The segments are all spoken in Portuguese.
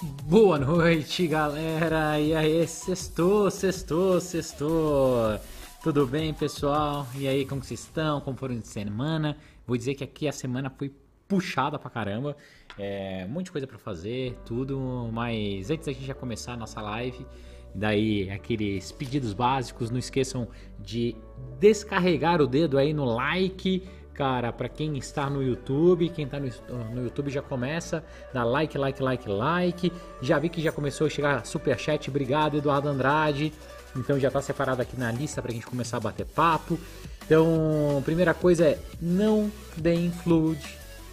Boa noite, galera! E aí, sextou, sextou, sextou! Tudo bem, pessoal? E aí, como vocês estão? Como foram de semana? Vou dizer que aqui a semana foi puxada pra caramba. É, um monte de coisa para fazer, tudo. Mas antes da gente já começar a nossa live, daí aqueles pedidos básicos, não esqueçam de descarregar o dedo aí no like Cara, para quem está no YouTube, quem está no, YouTube já começa, dá like, like, like, like. Já vi que já começou a chegar super chat. Obrigado, Eduardo Andrade. Então já está separado aqui na lista para a gente começar a bater papo. Então, primeira coisa é não deem flood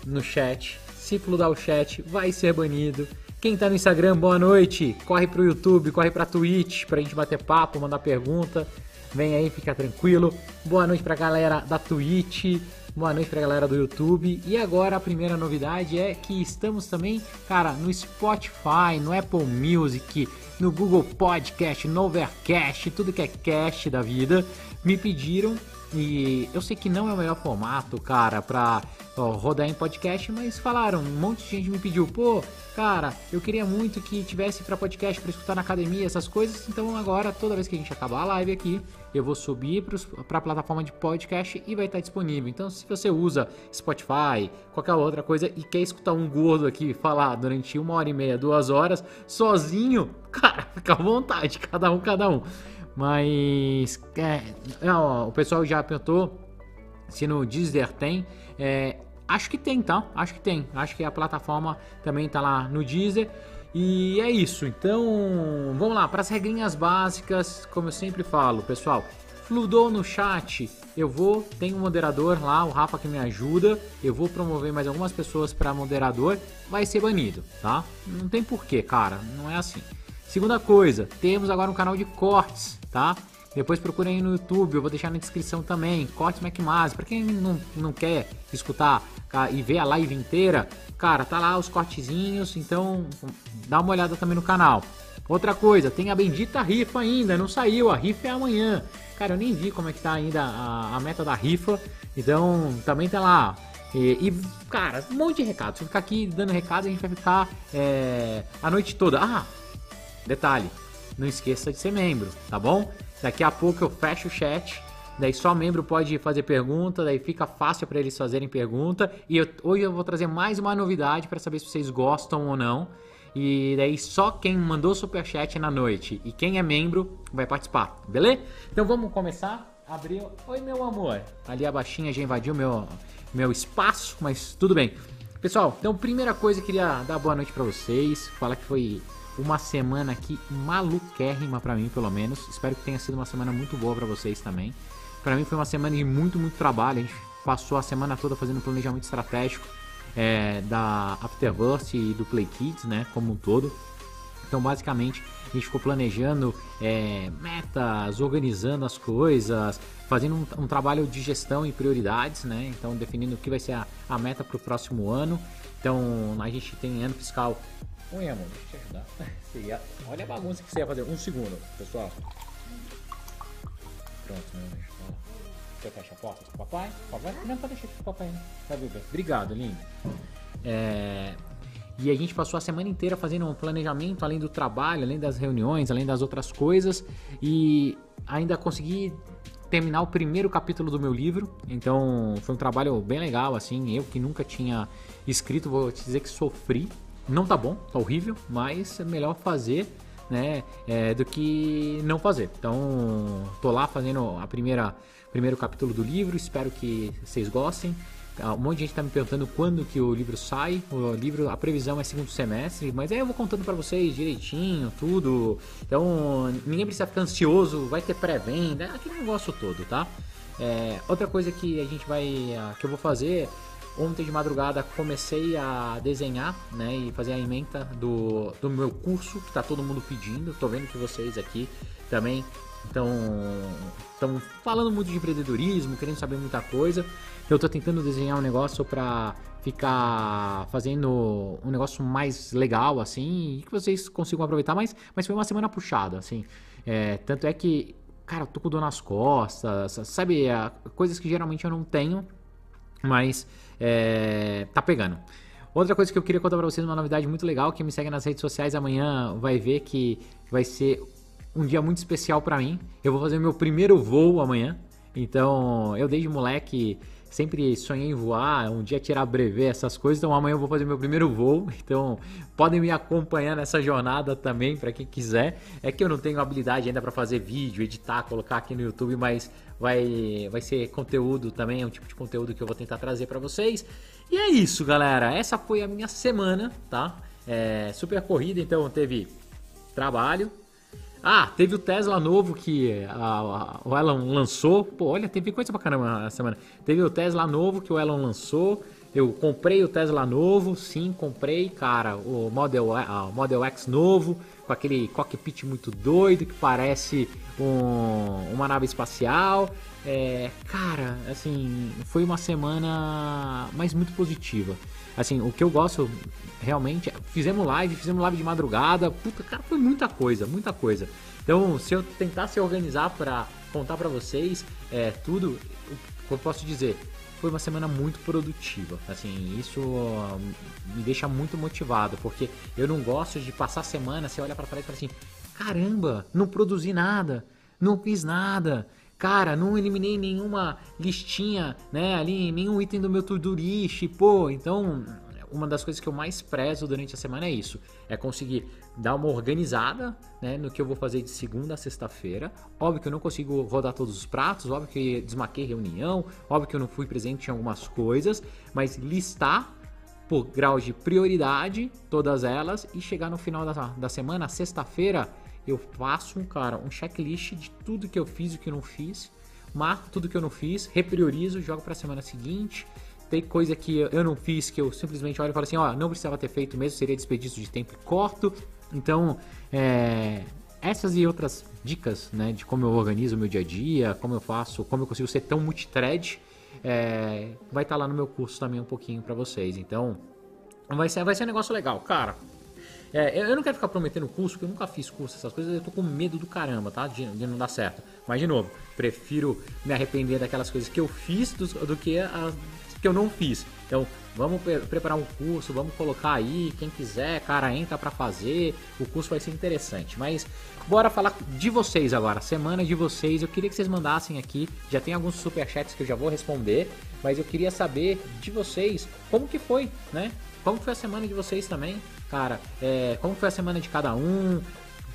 no chat. Se fludar o chat, vai ser banido. Quem está no Instagram, boa noite. Corre pro YouTube, corre pra Twitch pra gente bater papo, mandar pergunta. Vem aí, fica tranquilo. Boa noite pra galera da Twitch. Boa noite pra galera do YouTube. E agora a primeira novidade é que estamos também, cara, no Spotify, no Apple Music, no Google Podcast, no Overcast, tudo que é cast da vida. Me pediram e eu sei que não é o melhor formato, cara, pra ó, rodar em podcast, mas falaram, um monte de gente me pediu, pô, cara, eu queria muito que tivesse para podcast para escutar na academia, essas coisas, então agora, toda vez que a gente acabar a live aqui, eu vou subir para a plataforma de podcast e vai estar disponível. Então, se você usa Spotify, qualquer outra coisa e quer escutar um gordo aqui falar durante uma hora e meia, duas horas, sozinho, cara, fica à vontade, cada um, cada um. Mas é, ó, o pessoal já perguntou se no Deezer tem. É, acho que tem, tá? Acho que tem. Acho que a plataforma também tá lá no Deezer. E é isso. Então, vamos lá para as regrinhas básicas, como eu sempre falo, pessoal. Fludou no chat, eu vou, tem um moderador lá, o Rafa que me ajuda, eu vou promover mais algumas pessoas para moderador, vai ser banido, tá? Não tem porquê, cara, não é assim. Segunda coisa, temos agora um canal de cortes, tá? Depois procurem aí no YouTube, eu vou deixar na descrição também. Cortes McMahon. Para quem não, não quer escutar e ver a live inteira, cara, tá lá os cortezinhos, então dá uma olhada também no canal. Outra coisa, tem a bendita rifa ainda, não saiu, a rifa é amanhã. Cara, eu nem vi como é que tá ainda a, a meta da rifa, então também tá lá. E, e, cara, um monte de recado. Se eu ficar aqui dando recado, a gente vai ficar é, a noite toda. Ah, detalhe, não esqueça de ser membro, tá bom? Daqui a pouco eu fecho o chat. Daí só membro pode fazer pergunta, daí fica fácil para eles fazerem pergunta. E eu, hoje eu vou trazer mais uma novidade para saber se vocês gostam ou não. E daí só quem mandou superchat na noite e quem é membro vai participar, beleza? Então vamos começar. Abriu. Oi, meu amor. Ali a baixinha já invadiu meu, meu espaço, mas tudo bem. Pessoal, então primeira coisa, eu queria dar boa noite para vocês. Falar que foi uma semana aqui maluquérrima para mim, pelo menos. Espero que tenha sido uma semana muito boa para vocês também. Para mim foi uma semana de muito, muito trabalho. A gente passou a semana toda fazendo planejamento estratégico é, da Afterburst e do Play Kids, né, como um todo. Então, basicamente, a gente ficou planejando é, metas, organizando as coisas, fazendo um, um, trabalho de gestão e prioridades, né? Então, definindo o que vai ser a, a meta para o próximo ano. Então, a gente tem ano fiscal Oi, amor, deixa eu te ajudar. Ia... Olha a bagunça que você ia fazer. Um segundo, pessoal. Pronto, meu anjo. Você fecha a porta com o papai? Papai? Não, pode deixar aqui com o papai. Tá, bebê? Obrigado, lindo. É... E a gente passou a semana inteira fazendo um planejamento, além do trabalho, além das reuniões, além das outras coisas. E ainda consegui terminar o primeiro capítulo do meu livro. Então foi um trabalho bem legal, assim. Eu que nunca tinha escrito, vou te dizer que sofri não tá bom, tá horrível, mas é melhor fazer né, é, do que não fazer. Então, tô lá fazendo a primeira primeiro capítulo do livro, espero que vocês gostem. Ah, um monte de gente está me perguntando quando que o livro sai. O livro, a previsão é segundo semestre, mas aí eu vou contando para vocês direitinho, tudo. Então, ninguém precisa ficar ansioso, vai ter pré-venda, aquele negócio todo, tá? É, outra coisa que a gente vai, ah, que eu vou fazer Ontem de madrugada comecei a desenhar né, e fazer a emenda do, do meu curso, que está todo mundo pedindo. Estou vendo que vocês aqui também estão estão falando muito de empreendedorismo, querendo saber muita coisa. Eu estou tentando desenhar um negócio para ficar fazendo um negócio mais legal, assim, e que vocês consigam aproveitar mais. Mas foi uma semana puxada, assim. É, tanto é que, cara, eu tô com dor nas costas, sabe? Coisas que geralmente eu não tenho, mas é, tá pegando. Outra coisa que eu queria contar para vocês, uma novidade muito legal, quem me segue nas redes sociais amanhã vai ver que vai ser um dia muito especial para mim. Eu vou fazer meu primeiro voo amanhã. Então, eu desde moleque sempre sonhei em voar, um dia tirar brevet, essas coisas. Então amanhã eu vou fazer meu primeiro voo. Então podem me acompanhar nessa jornada também, para quem quiser. É que eu não tenho habilidade ainda para fazer vídeo, editar, colocar aqui no YouTube, mas vai, vai ser conteúdo também, é um tipo de conteúdo que eu vou tentar trazer para vocês. E é isso, galera. Essa foi a minha semana, tá? É, super corrida, então teve trabalho, ah, teve o Tesla novo que a, a, o Elon lançou. Pô, olha, teve coisa pra caramba essa semana. Teve o Tesla novo que o Elon lançou. Eu comprei o Tesla novo, sim, comprei, cara, o Model, o Model X novo, com aquele cockpit muito doido que parece um, uma nave espacial. É, cara, assim, foi uma semana, mas muito positiva. Assim, o que eu gosto realmente, fizemos live, fizemos live de madrugada, puta, cara, foi muita coisa, muita coisa. Então, se eu tentar se organizar para contar para vocês é, tudo, o que eu posso dizer? Foi uma semana muito produtiva. Assim, isso me deixa muito motivado, porque eu não gosto de passar semana, você olha para trás e fala assim: caramba, não produzi nada, não fiz nada. Cara, não eliminei nenhuma listinha, né? Ali, nenhum item do meu to-do pô. Então, uma das coisas que eu mais prezo durante a semana é isso: é conseguir dar uma organizada né, no que eu vou fazer de segunda a sexta-feira. Óbvio que eu não consigo rodar todos os pratos, óbvio que desmaquei reunião, óbvio que eu não fui presente em algumas coisas, mas listar por grau de prioridade todas elas e chegar no final da, da semana, sexta-feira eu faço, cara, um checklist de tudo que eu fiz e o que eu não fiz, marco tudo que eu não fiz, repriorizo, jogo para a semana seguinte. Tem coisa que eu não fiz que eu simplesmente olho e falo assim, ó, não precisava ter feito mesmo, seria desperdício de tempo e corto. Então, é, essas e outras dicas, né, de como eu organizo o meu dia a dia, como eu faço, como eu consigo ser tão multithread, é, vai estar tá lá no meu curso também um pouquinho para vocês. Então, vai ser, vai ser um negócio legal, cara. É, eu não quero ficar prometendo curso, porque eu nunca fiz curso, essas coisas, eu tô com medo do caramba, tá? De, de não dar certo. Mas, de novo, prefiro me arrepender daquelas coisas que eu fiz do, do que as que eu não fiz. Então, vamos preparar um curso, vamos colocar aí, quem quiser, cara, entra para fazer. O curso vai ser interessante. Mas bora falar de vocês agora, semana de vocês. Eu queria que vocês mandassem aqui, já tem alguns superchats que eu já vou responder, mas eu queria saber de vocês como que foi, né? Como foi a semana de vocês também? Cara, é, como foi a semana de cada um?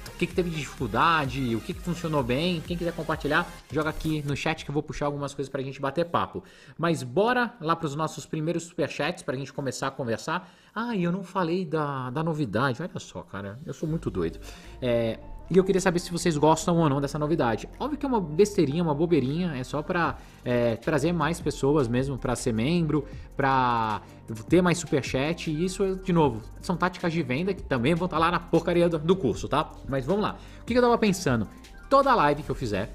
O que, que teve de dificuldade? O que, que funcionou bem? Quem quiser compartilhar, joga aqui no chat que eu vou puxar algumas coisas pra gente bater papo. Mas bora lá pros nossos primeiros superchats pra gente começar a conversar. Ah, e eu não falei da, da novidade. Olha só, cara, eu sou muito doido. É, e eu queria saber se vocês gostam ou não dessa novidade. Óbvio que é uma besteirinha, uma bobeirinha, é só para é, trazer mais pessoas mesmo para ser membro, para ter mais superchat. E isso, de novo, são táticas de venda que também vão estar tá lá na porcaria do curso, tá? Mas vamos lá. O que eu tava pensando? Toda live que eu fizer,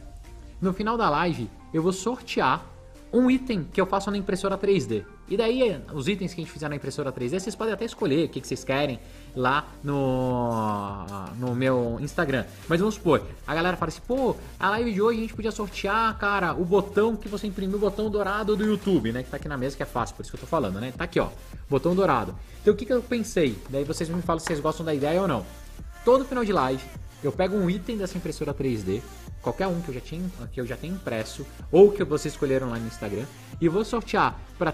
no final da live, eu vou sortear um item que eu faço na impressora 3D. E daí, os itens que a gente fizer na impressora 3D, vocês podem até escolher o que, vocês querem lá no, no meu Instagram. Mas vamos supor, a galera fala assim, pô, a live de hoje a gente podia sortear, cara, o botão que você imprimiu, o botão dourado do YouTube, né? Que tá aqui na mesa, que é fácil, por isso que eu tô falando, né? Tá aqui, ó, botão dourado. Então o que, que eu pensei? Daí vocês me falam se vocês gostam da ideia ou não. Todo final de live, eu pego um item dessa impressora 3D, qualquer um que eu já tinha, que eu já tenho impresso ou que vocês escolheram lá no Instagram e vou sortear para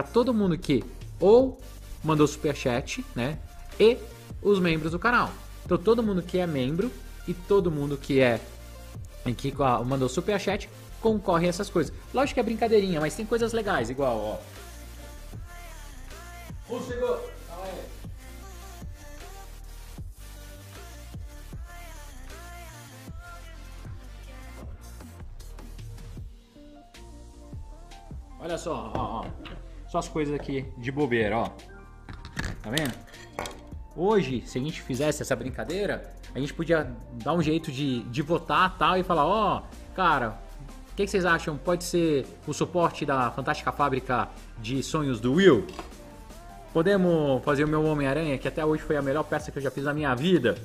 todo mundo que ou mandou super chat, né, e os membros do canal. Então todo mundo que é membro e todo mundo que é que mandou super chat concorre a essas coisas. Lógico que é brincadeirinha, mas tem coisas legais, igual, ó. Um chegou. Olha só, ó, ó. Só as coisas aqui de bobeira, ó. Tá vendo? Hoje, se a gente fizesse essa brincadeira, a gente podia dar um jeito de, de votar tal e falar, ó, oh, cara, o que, que, vocês acham? Pode ser o suporte da fantástica fábrica de sonhos do Will? Podemos fazer o meu Homem-Aranha, que até hoje foi a melhor peça que eu já fiz na minha vida?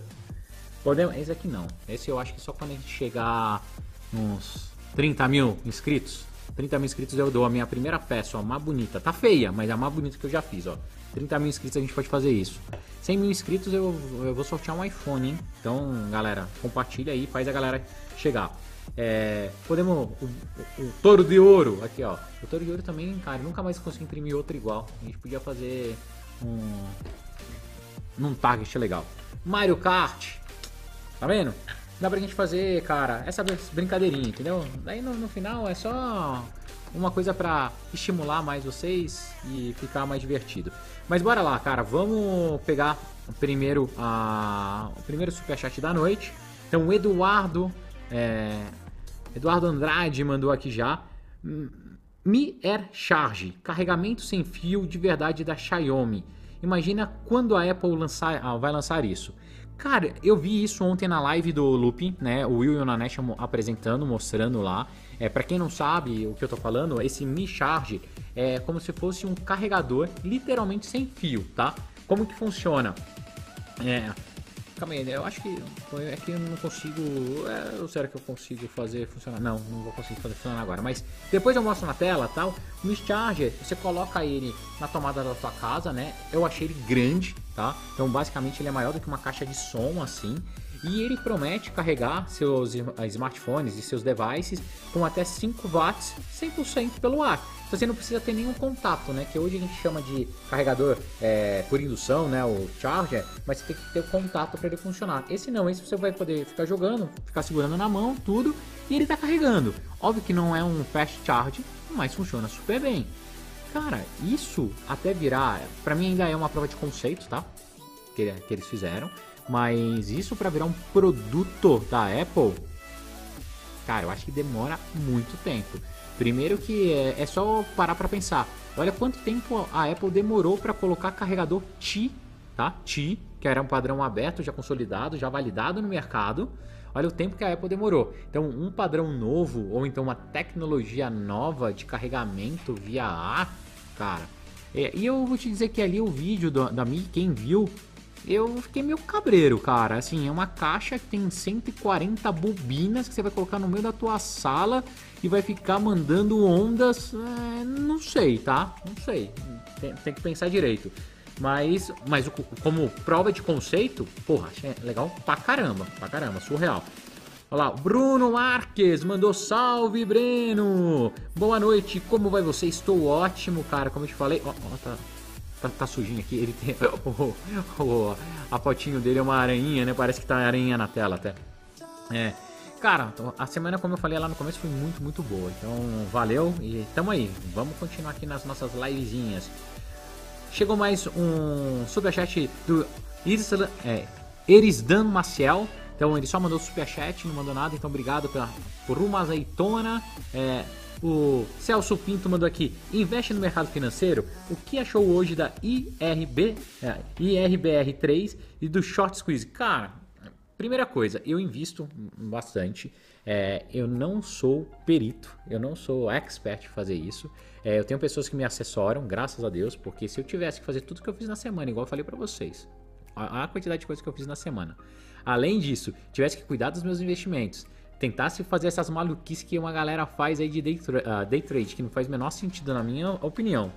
Podemos. Esse aqui não. Esse eu acho que só quando a gente chegar uns 30 mil inscritos 30 mil inscritos eu dou a minha primeira peça, ó, mais bonita. Tá feia, mas é a mais bonita que eu já fiz, ó. 30 mil inscritos a gente pode fazer isso. 100 mil inscritos eu, eu vou sortear um iPhone, hein? Então, galera, compartilha aí, faz a galera chegar. É, podemos. O, o, o, touro de ouro, aqui ó. O touro de ouro também, cara, nunca mais consegui imprimir outro igual. A gente podia fazer um. num target legal. Mario Kart, tá vendo? Dá pra gente fazer, cara, essa brincadeirinha, entendeu? Daí no, no final é só uma coisa para estimular mais vocês e ficar mais divertido. Mas bora lá, cara, vamos pegar primeiro a, o primeiro superchat da noite. Então o Eduardo é, Eduardo Andrade mandou aqui já. Mi Air Charge, carregamento sem fio de verdade da Xiaomi. Imagina quando a Apple lançar, ah, vai lançar isso. Cara, eu vi isso ontem na live do Loop, né? O Will e o Nanesh apresentando, mostrando lá. É, para quem não sabe o que eu tô falando, esse Mi Charge é como se fosse um carregador literalmente sem fio, tá? Como que funciona? É, Calma aí, eu acho que é que eu não consigo. É, será que eu consigo fazer funcionar? Não, não vou conseguir fazer funcionar agora. Mas depois eu mostro na tela tal. O Charger, você coloca ele na tomada da sua casa, né? Eu achei ele grande, tá? Então basicamente ele é maior do que uma caixa de som assim. E ele promete carregar seus smartphones e seus devices com até 5 watts 100% pelo ar você não precisa ter nenhum contato, né? Que hoje a gente chama de carregador é, por indução, né? O charger, mas você tem que ter o contato para ele funcionar. Esse não, esse você vai poder ficar jogando, ficar segurando na mão, tudo, e ele tá carregando. Óbvio que não é um fast charge, mas funciona super bem. Cara, isso até virar, para mim ainda é uma prova de conceito, tá? Que, que eles fizeram, mas isso para virar um produto da Apple, cara, eu acho que demora muito tempo. Primeiro que é, é só parar para pensar. Olha quanto tempo a Apple demorou para colocar carregador Qi, tá? Qi, que era um padrão aberto, já consolidado, já validado no mercado. Olha o tempo que a Apple demorou. Então, um padrão novo ou então uma tecnologia nova de carregamento via ar, cara. É, e eu vou te dizer que ali o vídeo do, da Mi, quem viu, eu fiquei meio cabreiro, cara. Assim, é uma caixa que tem 140 bobinas que você vai colocar no meio da tua sala e vai ficar mandando ondas. É, não sei, tá? Não sei. Tem, tem, que pensar direito. Mas, mas como prova de conceito, porra, legal pra caramba, pra caramba, surreal. Olha lá, Bruno Marques mandou salve, Breno! Boa noite, como vai você? Estou ótimo, cara, como eu te falei. Ó, ó tá, Tá, tá, sujinho aqui. Ele tem. O, a fotinho dele é uma aranha, né? Parece que tá aranha na tela até. É. Cara, a semana, como eu falei lá no começo, foi muito, muito boa. Então, valeu e tamo aí. Vamos continuar aqui nas nossas livezinhas. Chegou mais um superchat do Irislan, é, Erisdan Maciel. Então, ele só mandou superchat, não mandou nada. Então, obrigado pela, por uma azeitona. É, o Celso Pinto mandou aqui: investe no mercado financeiro. O que achou hoje da IRB, é, IRBR3 e do Short Squeeze? Cara, primeira coisa, eu invisto bastante. É, eu não sou perito, eu não sou expert em fazer isso. É, eu tenho pessoas que me assessoram, graças a Deus, porque se eu tivesse que fazer tudo que eu fiz na semana, igual eu falei para vocês, a, a quantidade de coisas que eu fiz na semana. Além disso, tivesse que cuidar dos meus investimentos, tentasse fazer essas maluquices que uma galera faz aí de day, tra uh, day trade, que não faz o menor sentido na minha opinião.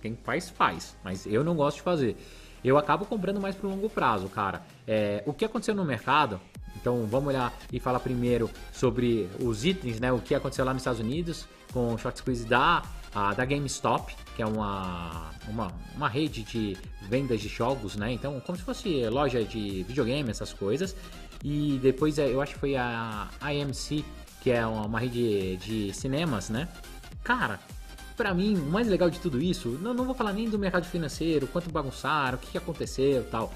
Quem faz, faz, mas eu não gosto de fazer. Eu acabo comprando mais pro longo prazo, cara. É, o que aconteceu no mercado? Então vamos olhar e falar primeiro sobre os itens, né? O que aconteceu lá nos Estados Unidos com o short squeeze da, a, da GameStop, que é uma, uma, uma rede de vendas de jogos, né? Então, como se fosse loja de videogame, essas coisas. E depois é, eu acho que foi a AMC, que é uma rede de cinemas, né? Cara, para mim, o mais legal de tudo isso, não, não vou falar nem do mercado financeiro, quanto bagunçaram, o que, aconteceu tal.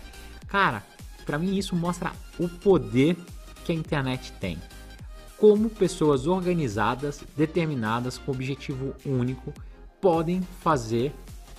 Cara, para mim isso mostra o poder que a internet tem. Como pessoas organizadas, determinadas, com objetivo único, podem fazer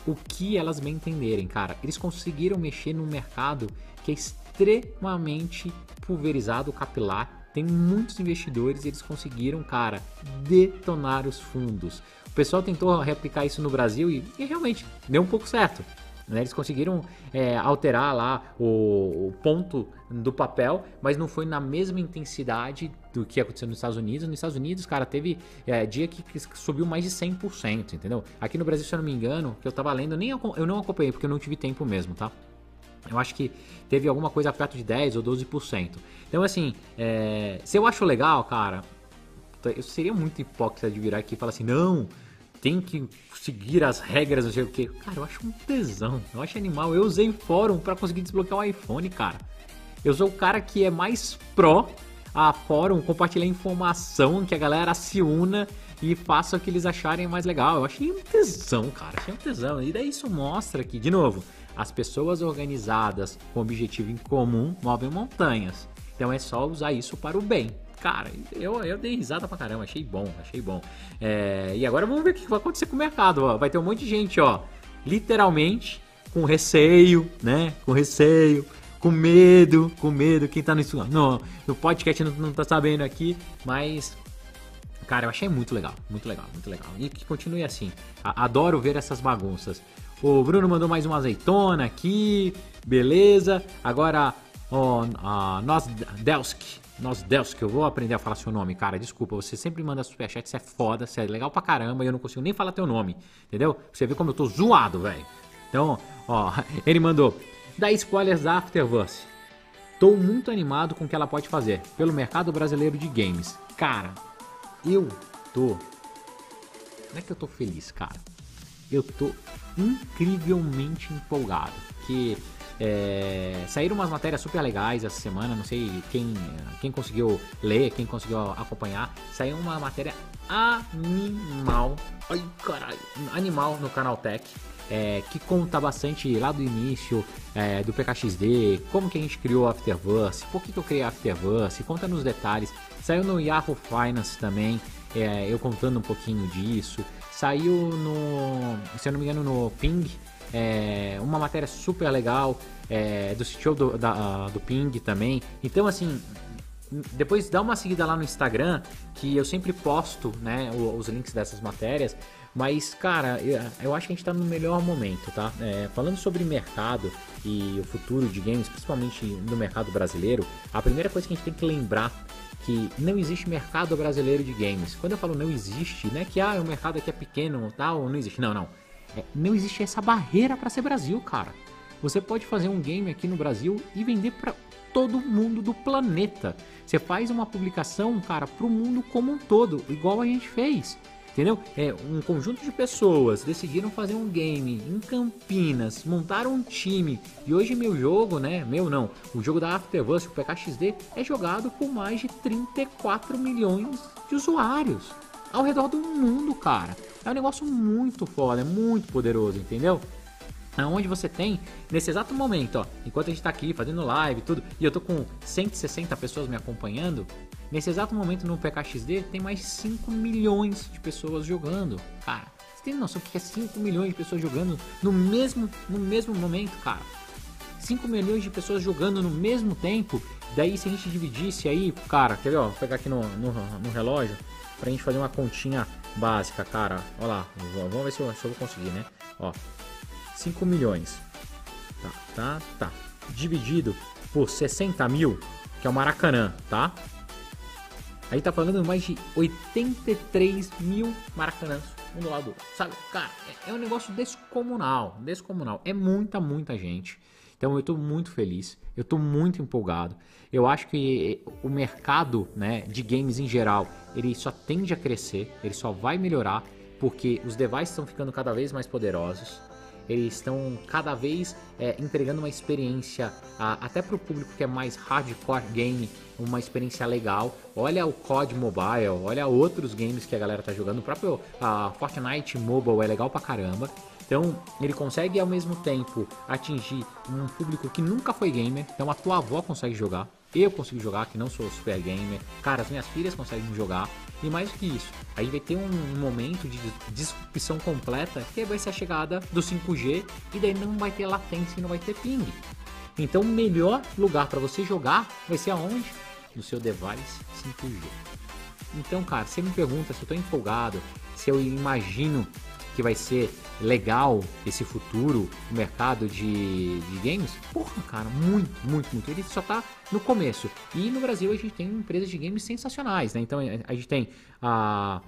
o que elas bem entenderem, cara. Eles conseguiram mexer num mercado que é extremamente pulverizado, capilar. Tem muitos investidores e eles conseguiram, cara, detonar os fundos. O pessoal tentou replicar isso no Brasil e, e realmente deu um pouco certo. Né? Eles conseguiram é, alterar lá o, o, ponto do papel, mas não foi na mesma intensidade do que aconteceu nos Estados Unidos. Nos Estados Unidos, cara, teve é, dia que, que, subiu mais de 100%, entendeu? Aqui no Brasil, se eu não me engano, que eu tava lendo, nem eu não acompanhei porque eu não tive tempo mesmo, tá? Eu acho que teve alguma coisa perto de 10 ou 12%. Então, assim, é, se eu acho legal, cara, eu seria muito hipócrita de virar aqui e falar assim, não, tem que seguir as regras, não sei o que. Cara, eu acho um tesão, eu acho animal. Eu usei fórum para conseguir desbloquear o iPhone, cara. Eu sou o cara que é mais pró a fórum, compartilhar informação, que a galera se una e faça o que eles acharem mais legal. Eu achei um tesão, cara. Achei um tesão. E daí isso mostra que, de novo, as pessoas organizadas com objetivo em comum movem montanhas. Então é só usar isso para o bem. Cara, eu, eu dei risada pra caramba, achei bom, achei bom. É, e agora vamos ver o que vai acontecer com o mercado. Ó. Vai ter um monte de gente, ó, literalmente com receio, né? Com receio, com medo, com medo. Quem tá no, no, no podcast não, não tá sabendo aqui, mas Cara, eu achei muito legal, muito legal, muito legal. E que continue assim. Adoro ver essas bagunças. O Bruno mandou mais uma azeitona aqui, beleza. Agora, ó, a Nosdelsk, Nosdelsk, eu vou aprender a falar seu nome, cara. Desculpa, você sempre manda superchat, você é foda, você é legal pra caramba e eu não consigo nem falar teu nome, entendeu? Você vê como eu tô zoado, velho. Então, ó, ele mandou: dá spoilers da Afterverse. Tô muito animado com o que ela pode fazer pelo mercado brasileiro de games. Cara, eu tô. Não é que eu tô feliz, cara. Eu tô incrivelmente empolgado. Que é, saíram umas matérias super legais essa semana. Não sei quem, quem conseguiu ler, quem conseguiu acompanhar. Saiu uma matéria animal. Ai, caralho. Animal no canal Tech é, que conta bastante lá do início é, do PKXD, como que a gente criou o Afterverse, por que, que eu criei Afterverse, conta nos detalhes. Saiu no Yahoo Finance também, é, eu contando um pouquinho disso. Saiu no, se eu não me engano, no Ping, é, uma matéria super legal é, do show do, da, do Ping também. Então, assim, depois dá uma seguida lá no Instagram, que eu sempre posto né, os links dessas matérias. Mas, cara, eu, acho que a gente está no melhor momento, tá? É, falando sobre mercado e o futuro de games, principalmente no mercado brasileiro, a primeira coisa que a gente tem que lembrar que não existe mercado brasileiro de games. Quando eu falo não existe, não é que ah, o mercado aqui é pequeno tal, não existe. Não, não. É, não existe essa barreira para ser Brasil, cara. Você pode fazer um game aqui no Brasil e vender para todo mundo do planeta. Você faz uma publicação, cara, para o mundo como um todo, igual a gente fez. Entendeu? É, um conjunto de pessoas decidiram fazer um game em Campinas, montaram um time. E hoje meu jogo, né? Meu não, o jogo da Afterverse, o PKXD, é jogado por mais de 34 milhões de usuários ao redor do mundo, cara. É um negócio muito foda, é muito poderoso, entendeu? Onde você tem, nesse exato momento, ó, enquanto a gente tá aqui fazendo live e tudo, e eu tô com 160 pessoas me acompanhando, Nesse exato momento no PKXD tem mais 5 milhões de pessoas jogando. Cara, você tem noção que é 5 milhões de pessoas jogando no mesmo, no mesmo momento, cara? 5 milhões de pessoas jogando no mesmo tempo. Daí se a gente dividisse aí, cara, quer ver, ó, vou pegar aqui no, no, no relógio pra gente fazer uma continha básica, cara. Ó lá, vamos ver se eu, se eu vou conseguir, né? Ó, 5 milhões. Tá, tá, tá. Dividido por 60 mil, que é o Maracanã, tá? Aí tá falando mais de 83 mil maracanãs um do lado do outro. Sabe, cara, é, é um negócio descomunal, descomunal. É muita, muita gente. Então eu estou muito feliz, eu estou muito empolgado. Eu acho que o mercado né, de games em geral, ele só tende a crescer, ele só vai melhorar, porque os devices estão ficando cada vez mais poderosos eles estão cada vez é, entregando uma experiência a, até para o público que é mais hardcore game, uma experiência legal. Olha o COD Mobile, olha outros games que a galera tá jogando, o próprio a Fortnite Mobile é legal pra caramba. Então, ele consegue ao mesmo tempo atingir um público que nunca foi gamer. Então, a tua avó consegue jogar, eu consigo jogar, que não sou super gamer. Cara, as minhas filhas conseguem jogar. E mais do que isso, aí vai ter um momento de disrupção completa que vai ser a chegada do 5G e daí não vai ter latência e não vai ter ping. Então o melhor lugar para você jogar vai ser aonde? No seu device 5G. Então, cara, você me pergunta se eu estou empolgado, se eu imagino que vai ser legal esse futuro no mercado de, de games? Porra, cara, muito, muito, muito. Ele só tá no começo. E no Brasil a gente tem empresas de games sensacionais, né? Então a gente tem a.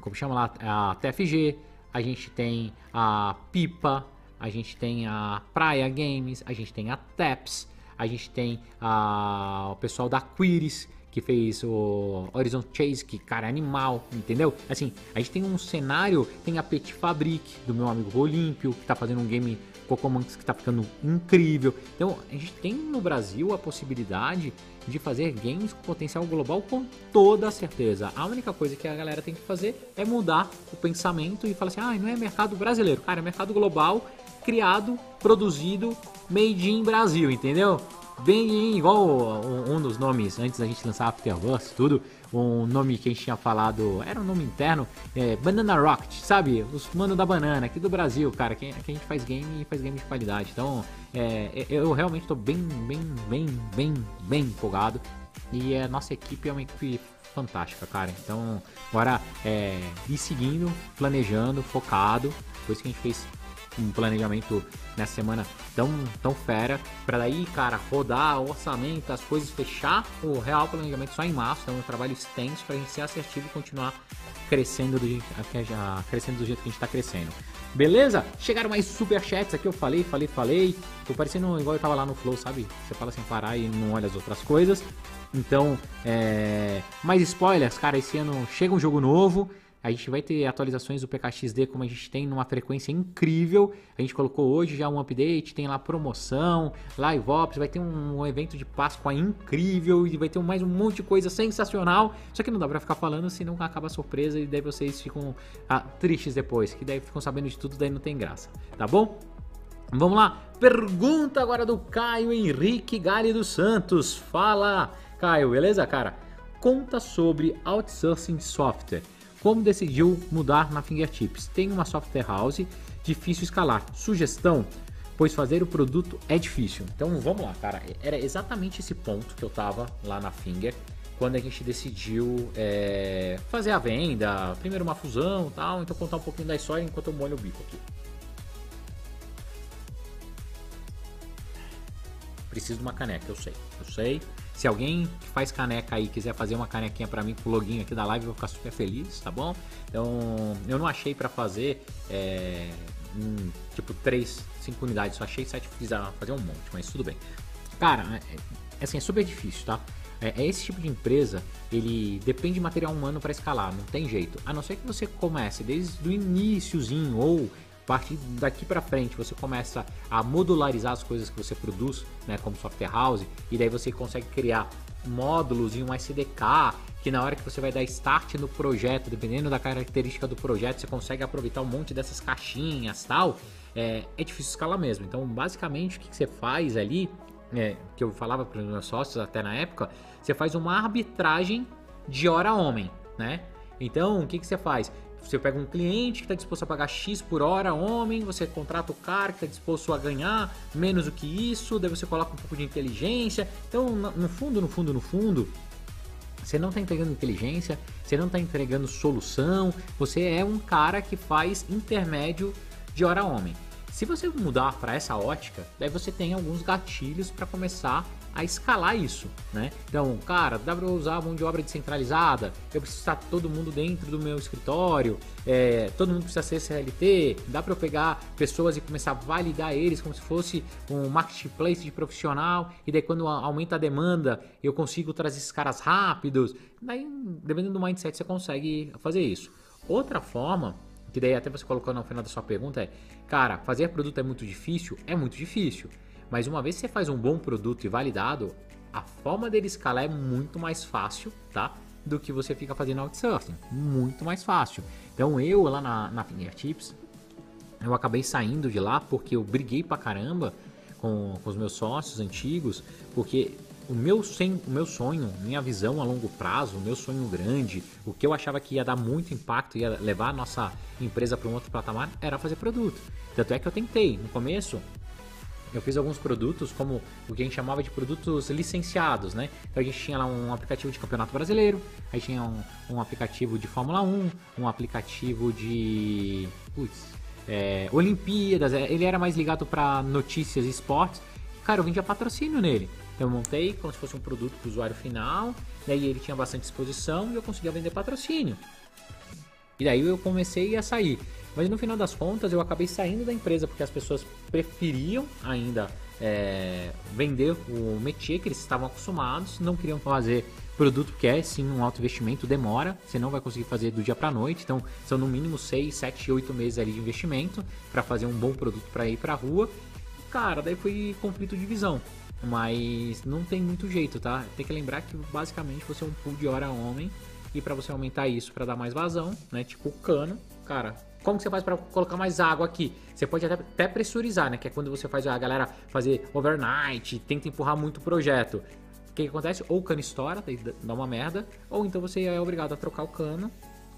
Como chama lá? A TFG, a gente tem a Pipa, a gente tem a Praia Games, a gente tem a Taps, a gente tem a, o pessoal da Quiris que fez o Horizon Chase, que cara, é animal, entendeu? Assim, a gente tem um cenário, tem a Petit Fabrique, do meu amigo Olímpio, que tá fazendo um game Cocomonks que tá ficando incrível. Então, a gente tem no Brasil a possibilidade de fazer games com potencial global com toda certeza. A única coisa que a galera tem que fazer é mudar o pensamento e falar assim: ah, não é mercado brasileiro, cara, é mercado global, criado, produzido, made in Brasil, entendeu? Bem igual um, um, dos nomes antes da gente lançar Afterverse, tudo. Um nome que a gente tinha falado, era um nome interno, é Banana Rocket, sabe? Os mano da banana aqui do Brasil, cara, que, que a gente faz game e faz game de qualidade. Então, é, é eu realmente tô bem, bem, bem, bem, bem empolgado. E a nossa equipe é uma equipe fantástica, cara. Então, agora é ir seguindo, planejando, focado. Foi isso que a gente fez um planejamento nessa semana tão, tão fera, para daí, cara, rodar o orçamento, as coisas, fechar o real planejamento só em março, então é um trabalho extenso para a gente ser assertivo e continuar crescendo do, jeito, crescendo do jeito que a gente está crescendo. Beleza? Chegaram mais superchats aqui, eu falei, falei, falei. Tô parecendo igual eu tava lá no Flow, sabe? Você fala sem parar e não olha as outras coisas. Então, é... mais spoilers, cara, esse ano chega um jogo novo. A gente vai ter atualizações do PKXD como a gente tem numa frequência incrível. A gente colocou hoje já um update, tem lá promoção, live ops, vai ter um, evento de Páscoa incrível e vai ter mais um monte de coisa sensacional. Só que não dá pra ficar falando, senão acaba a surpresa e daí vocês ficam ah, tristes depois, que daí ficam sabendo de tudo, daí não tem graça, tá bom? Vamos lá, pergunta agora do Caio Henrique Gale dos Santos. Fala, Caio, beleza, cara? Conta sobre outsourcing software. Como decidiu mudar na Fingertips? Tem uma software house, difícil escalar. Sugestão? Pois fazer o produto é difícil. Então vamos lá, cara. Era exatamente esse ponto que eu tava lá na Finger quando a gente decidiu é, fazer a venda, primeiro uma fusão tal. Então contar um pouquinho da história enquanto eu molho o bico aqui. Preciso de uma caneca, eu sei. Eu sei. Se alguém que faz caneca aí quiser fazer uma canequinha para mim com o login aqui da live, eu vou ficar super feliz, tá bom? Então, eu não achei para fazer é, um, tipo 3, 5 unidades, só achei 7 precisava fazer um monte, mas tudo bem. Cara, é, é, assim, é super difícil, tá? É, é, esse tipo de empresa, ele depende de material humano para escalar, não tem jeito. A não ser que você comece desde o iníciozinho ou a partir daqui para frente você começa a modularizar as coisas que você produz, né, como software house, e daí você consegue criar módulos em um SDK que na hora que você vai dar start no projeto, dependendo da característica do projeto, você consegue aproveitar um monte dessas caixinhas tal. É, é difícil escalar mesmo. Então, basicamente, o que você faz ali, é, que eu falava para os meus sócios até na época, você faz uma arbitragem de hora homem, né? Então, o que, que você faz? Você pega um cliente que está disposto a pagar X por hora, homem, você contrata o cara que está disposto a ganhar menos do que isso, daí você coloca um pouco de inteligência. Então, no fundo, no fundo, no fundo, você não está entregando inteligência, você não está entregando solução, você é um cara que faz intermédio de hora homem. Se você mudar para essa ótica, daí você tem alguns gatilhos para começar a escalar isso, né? Então, cara, dá para usar mão de obra descentralizada, eu preciso estar todo mundo dentro do meu escritório, é, todo mundo precisa ser CLT, dá para eu pegar pessoas e começar a validar eles como se fosse um marketplace de profissional, e daí quando aumenta a demanda, eu consigo trazer esses caras rápidos, daí, dependendo do mindset, você consegue fazer isso. Outra forma, que daí até você colocou no final da sua pergunta é, cara, fazer produto é muito difícil? É muito difícil. Mas uma vez que você faz um bom produto e validado, a forma dele escalar é muito mais fácil, tá? Do que você fica fazendo outsourcing. Muito mais fácil. Então eu lá na, na Fingertips, eu acabei saindo de lá porque eu briguei pra caramba com, com os meus sócios antigos, porque o meu, sem, o meu sonho, minha visão a longo prazo, o meu sonho grande, o que eu achava que ia dar muito impacto, ia levar a nossa empresa para um outro patamar, era fazer produto. Tanto é que eu tentei. No começo, eu fiz alguns produtos como o que a gente chamava de produtos licenciados, né? Então a gente tinha lá um aplicativo de campeonato brasileiro, aí tinha um, um aplicativo de Fórmula 1, um aplicativo de. Putz, é, Olimpíadas, é, ele era mais ligado para notícias e esportes. Cara, eu vendia patrocínio nele. Então eu montei como se fosse um produto para o usuário final, daí ele tinha bastante exposição e eu conseguia vender patrocínio. E daí eu comecei a sair. Mas no final das contas eu acabei saindo da empresa porque as pessoas preferiam ainda é, vender o métier que eles estavam acostumados, não queriam fazer produto que é sim um alto investimento, demora, você não vai conseguir fazer do dia para noite, então são no mínimo 6, 7, 8 meses ali de investimento para fazer um bom produto para ir para rua. Cara, daí foi conflito de visão. Mas não tem muito jeito, tá? Tem que lembrar que basicamente você é um pool de hora homem e para você aumentar isso para dar mais vazão, né? Tipo o cano, cara, como que você faz para colocar mais água aqui? Você pode até, até, pressurizar, né? Que é quando você faz a galera fazer overnight, tenta empurrar muito o projeto. O que, que acontece? Ou o cano estoura, dá uma merda, ou então você é obrigado a trocar o cano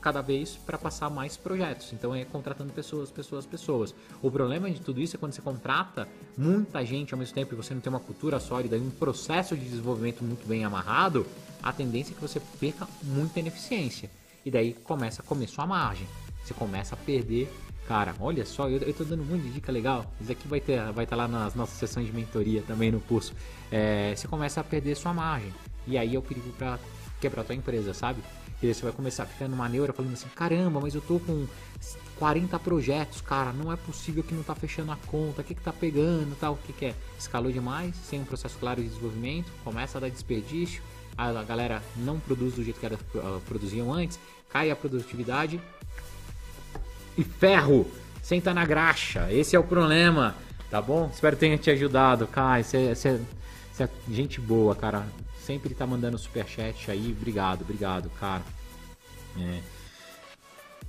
cada vez para passar mais projetos. Então é contratando pessoas, pessoas, pessoas. O problema de tudo isso é quando você contrata muita gente ao mesmo tempo e você não tem uma cultura sólida e um processo de desenvolvimento muito bem amarrado, a tendência é que você perca muita ineficiência. E daí começa a comer sua margem. Você começa a perder. Cara, olha só, eu, tô dando de dica legal. Isso aqui vai ter, vai estar tá lá nas nossas sessões de mentoria também no curso. É, você começa a perder sua margem. E aí é o perigo para quebrar tua empresa, sabe? E você vai começar a ficar numa neura falando assim: caramba, mas eu tô com 40 projetos, cara, não é possível que não tá fechando a conta, o que que tá pegando tal, o que que é? Escalou demais, sem um processo claro de desenvolvimento, começa a dar desperdício, a galera não produz do jeito que era, uh, produziam antes, cai a produtividade e ferro, senta na graxa, esse é o problema, tá bom? Espero que tenha te ajudado, cara, você é gente boa, cara, sempre tá mandando superchat aí. Obrigado, obrigado, cara. É.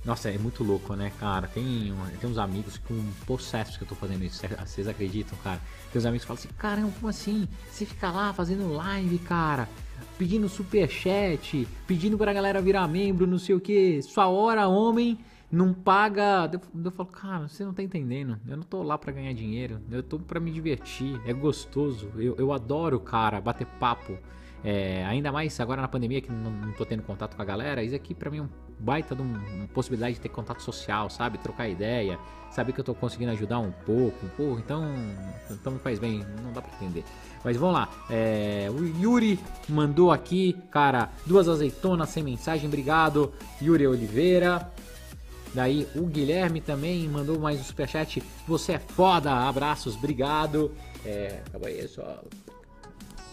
Nossa, é muito louco, né, cara? Tem, tem uns amigos com processos que eu tô fazendo isso. Vocês acreditam, cara? Tem uns amigos que falam assim: caramba, como assim? Você fica lá fazendo live, cara, pedindo superchat, pedindo pra galera virar membro, não sei o que. Sua hora, homem não paga. Eu, eu falo, cara, você não tá entendendo. Eu não tô lá para ganhar dinheiro. Eu tô para me divertir. É gostoso. Eu, eu adoro, cara, bater papo. É, ainda mais agora na pandemia que não, não tô tendo contato com a galera, isso aqui para mim é um baita de um, uma possibilidade de ter contato social, sabe? Trocar ideia, saber que eu tô conseguindo ajudar um pouco, pô, então, então faz bem, não dá para entender. Mas vamos lá, é, o Yuri mandou aqui, cara, duas azeitonas sem mensagem, obrigado, Yuri Oliveira. Daí o Guilherme também mandou mais um superchat. Você é foda, abraços, obrigado. É, acaba aí, é só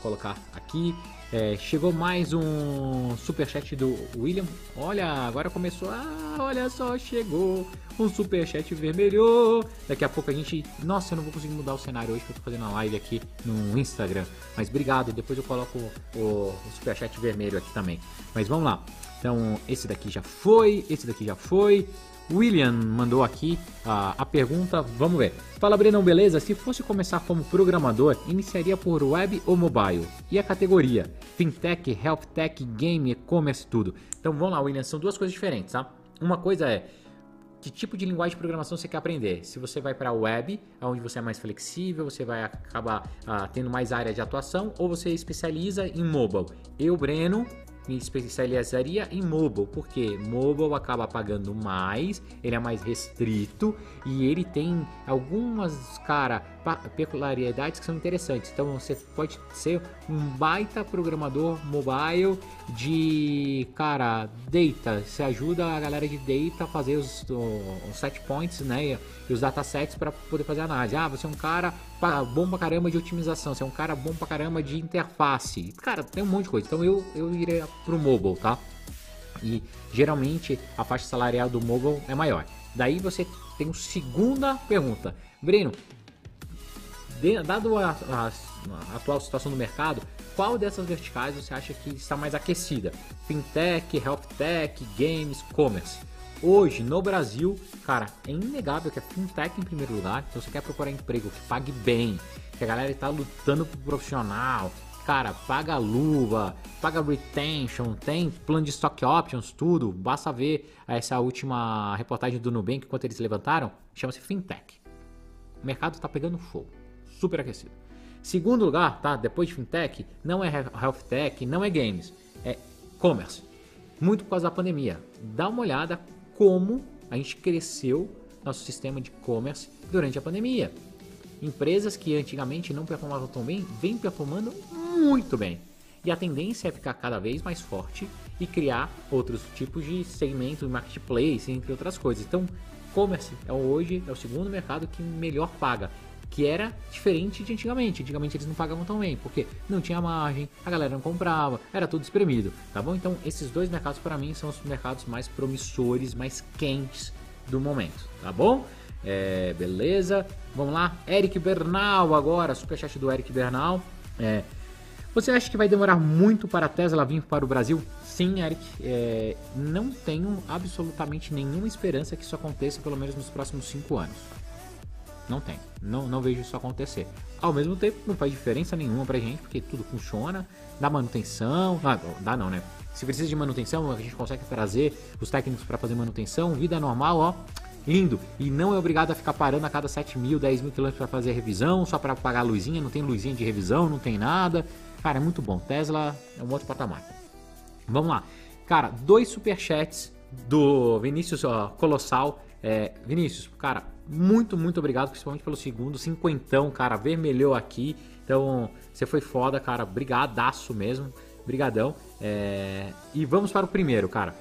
colocar aqui. É, chegou mais um superchat do William. Olha, agora começou. Ah, olha só, chegou um superchat vermelho. Daqui a pouco a gente. Nossa, eu não vou conseguir mudar o cenário hoje porque eu tô fazendo a live aqui no Instagram. Mas obrigado, depois eu coloco o, o superchat vermelho aqui também. Mas vamos lá. Então, esse daqui já foi, esse daqui já foi. William mandou aqui a, a pergunta, vamos ver. Fala Brenão, beleza? Se fosse começar como programador, iniciaria por web ou mobile? E a categoria? Fintech, Health Tech, Game, E-commerce, tudo. Então vamos lá, William, são duas coisas diferentes, tá? Uma coisa é que tipo de linguagem de programação você quer aprender. Se você vai para a web, onde você é mais flexível, você vai acabar ah, tendo mais área de atuação, ou você especializa em mobile. Eu, Breno, me especializaria em mobile, porque mobile acaba pagando mais, ele é mais restrito e ele tem algumas, cara, peculiaridades que são interessantes. Então você pode ser um baita programador mobile de, cara, data. Você ajuda a galera de data a fazer os, os set points, né? E os datasets para poder fazer análise. Ah, você é um cara bom pra caramba de otimização, você é um cara bom pra caramba de interface. Cara, tem um monte de coisa. Então eu, eu iria pro mobile, tá? E geralmente a faixa salarial do mobile é maior. Daí você tem uma segunda pergunta. Breno, dado a, a, a, atual situação do mercado, qual dessas verticais você acha que está mais aquecida? Fintech, Health Tech, Games, Commerce? Hoje, no Brasil, cara, é inegável que é fintech em primeiro lugar. Então, você quer procurar emprego que pague bem, que a galera está lutando pro profissional, cara, paga luva, paga retention, tem plano de stock options, tudo. Basta ver essa última reportagem do Nubank, quanto eles levantaram, chama-se fintech. O mercado está pegando fogo. super aquecido. Segundo lugar, tá? Depois de fintech, não é health tech, não é games, é commerce. Muito por causa da pandemia. Dá uma olhada como a gente cresceu nosso sistema de commerce durante a pandemia. Empresas que antigamente não performavam tão bem, vêm performando muito bem. E a tendência é ficar cada vez mais forte e criar outros tipos de segmento, marketplace, entre outras coisas. Então, commerce é hoje é o segundo mercado que melhor paga, que era diferente de antigamente. Antigamente eles não pagavam tão bem, porque não tinha margem, a galera não comprava, era tudo espremido, tá bom? Então, esses dois mercados para mim são os mercados mais promissores, mais quentes do momento, tá bom? É, beleza? Vamos lá, Eric Bernal agora, superchat do Eric Bernal. É, você acha que vai demorar muito para a Tesla vir para o Brasil? Sim, Eric. É, não tenho absolutamente nenhuma esperança que isso aconteça, pelo menos nos próximos 5 anos. Não tem. Não, não vejo isso acontecer. Ao mesmo tempo, não faz diferença nenhuma pra gente, porque tudo funciona, dá manutenção. Ah, dá não, né? Se precisa de manutenção, a gente consegue trazer os técnicos para fazer manutenção. Vida normal, ó, lindo. E não é obrigado a ficar parando a cada 7 mil, 10 mil quilômetros para fazer revisão, só para pagar a luzinha. Não tem luzinha de revisão, não tem nada. Cara, é muito bom. Tesla é um outro patamar. Vamos lá. Cara, dois superchats do Vinícius ó, Colossal. É, Vinícius, cara, muito, muito obrigado, principalmente pelo segundo. Cinquentão, cara, vermelhou aqui. Então, você foi foda, cara. Brigadaço mesmo. Brigadão. É... E vamos para o primeiro, cara.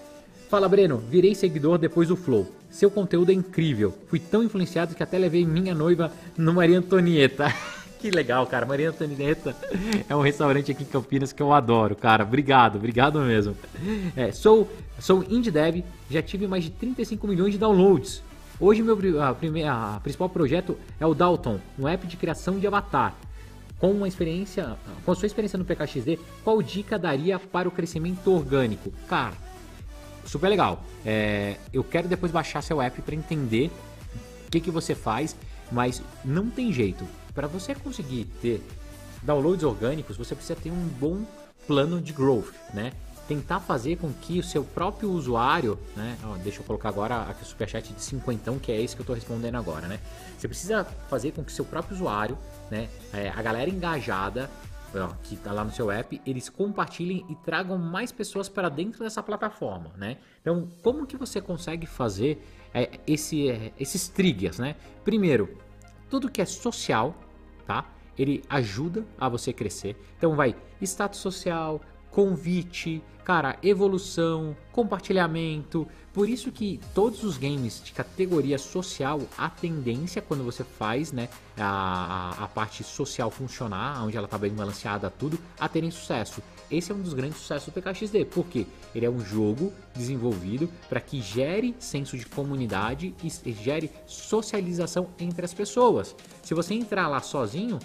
Fala, Breno. Virei seguidor depois do Flow. Seu conteúdo é incrível. Fui tão influenciado que até levei minha noiva no Maria Antonieta. que legal, cara. Maria Antonieta é um restaurante aqui em Campinas que eu adoro, cara. Obrigado, obrigado mesmo. É, sou, sou indie dev, já tive mais de 35 milhões de downloads. Hoje meu a, primeira, a principal projeto é o Dalton, um app de criação de avatar. Com uma experiência, com a sua experiência no PKXD, qual dica daria para o crescimento orgânico? Cara, super legal. É, eu quero depois baixar seu app para entender o que, que você faz, mas não tem jeito. Para você conseguir ter downloads orgânicos, você precisa ter um bom plano de growth, né? tentar fazer com que o seu próprio usuário, né? Ó, deixa eu colocar agora aqui o superchat de 50, que é esse que eu estou respondendo agora, né? Você precisa fazer com que o seu próprio usuário, né? É, a galera engajada, que está lá no seu app, eles compartilhem e tragam mais pessoas para dentro dessa plataforma, né? Então, como que você consegue fazer é, esse, é, esses triggers, né? Primeiro, tudo que é social, tá? Ele ajuda a você crescer. Então vai status social, convite, cara, evolução, compartilhamento. Por isso que todos os games de categoria social, a tendência quando você faz, né, a, a, parte social funcionar, onde ela está bem balanceada, tudo, a terem sucesso. Esse é um dos grandes sucessos do PKXD, porque ele é um jogo desenvolvido para que gere senso de comunidade e gere socialização entre as pessoas. Se você entrar lá sozinho,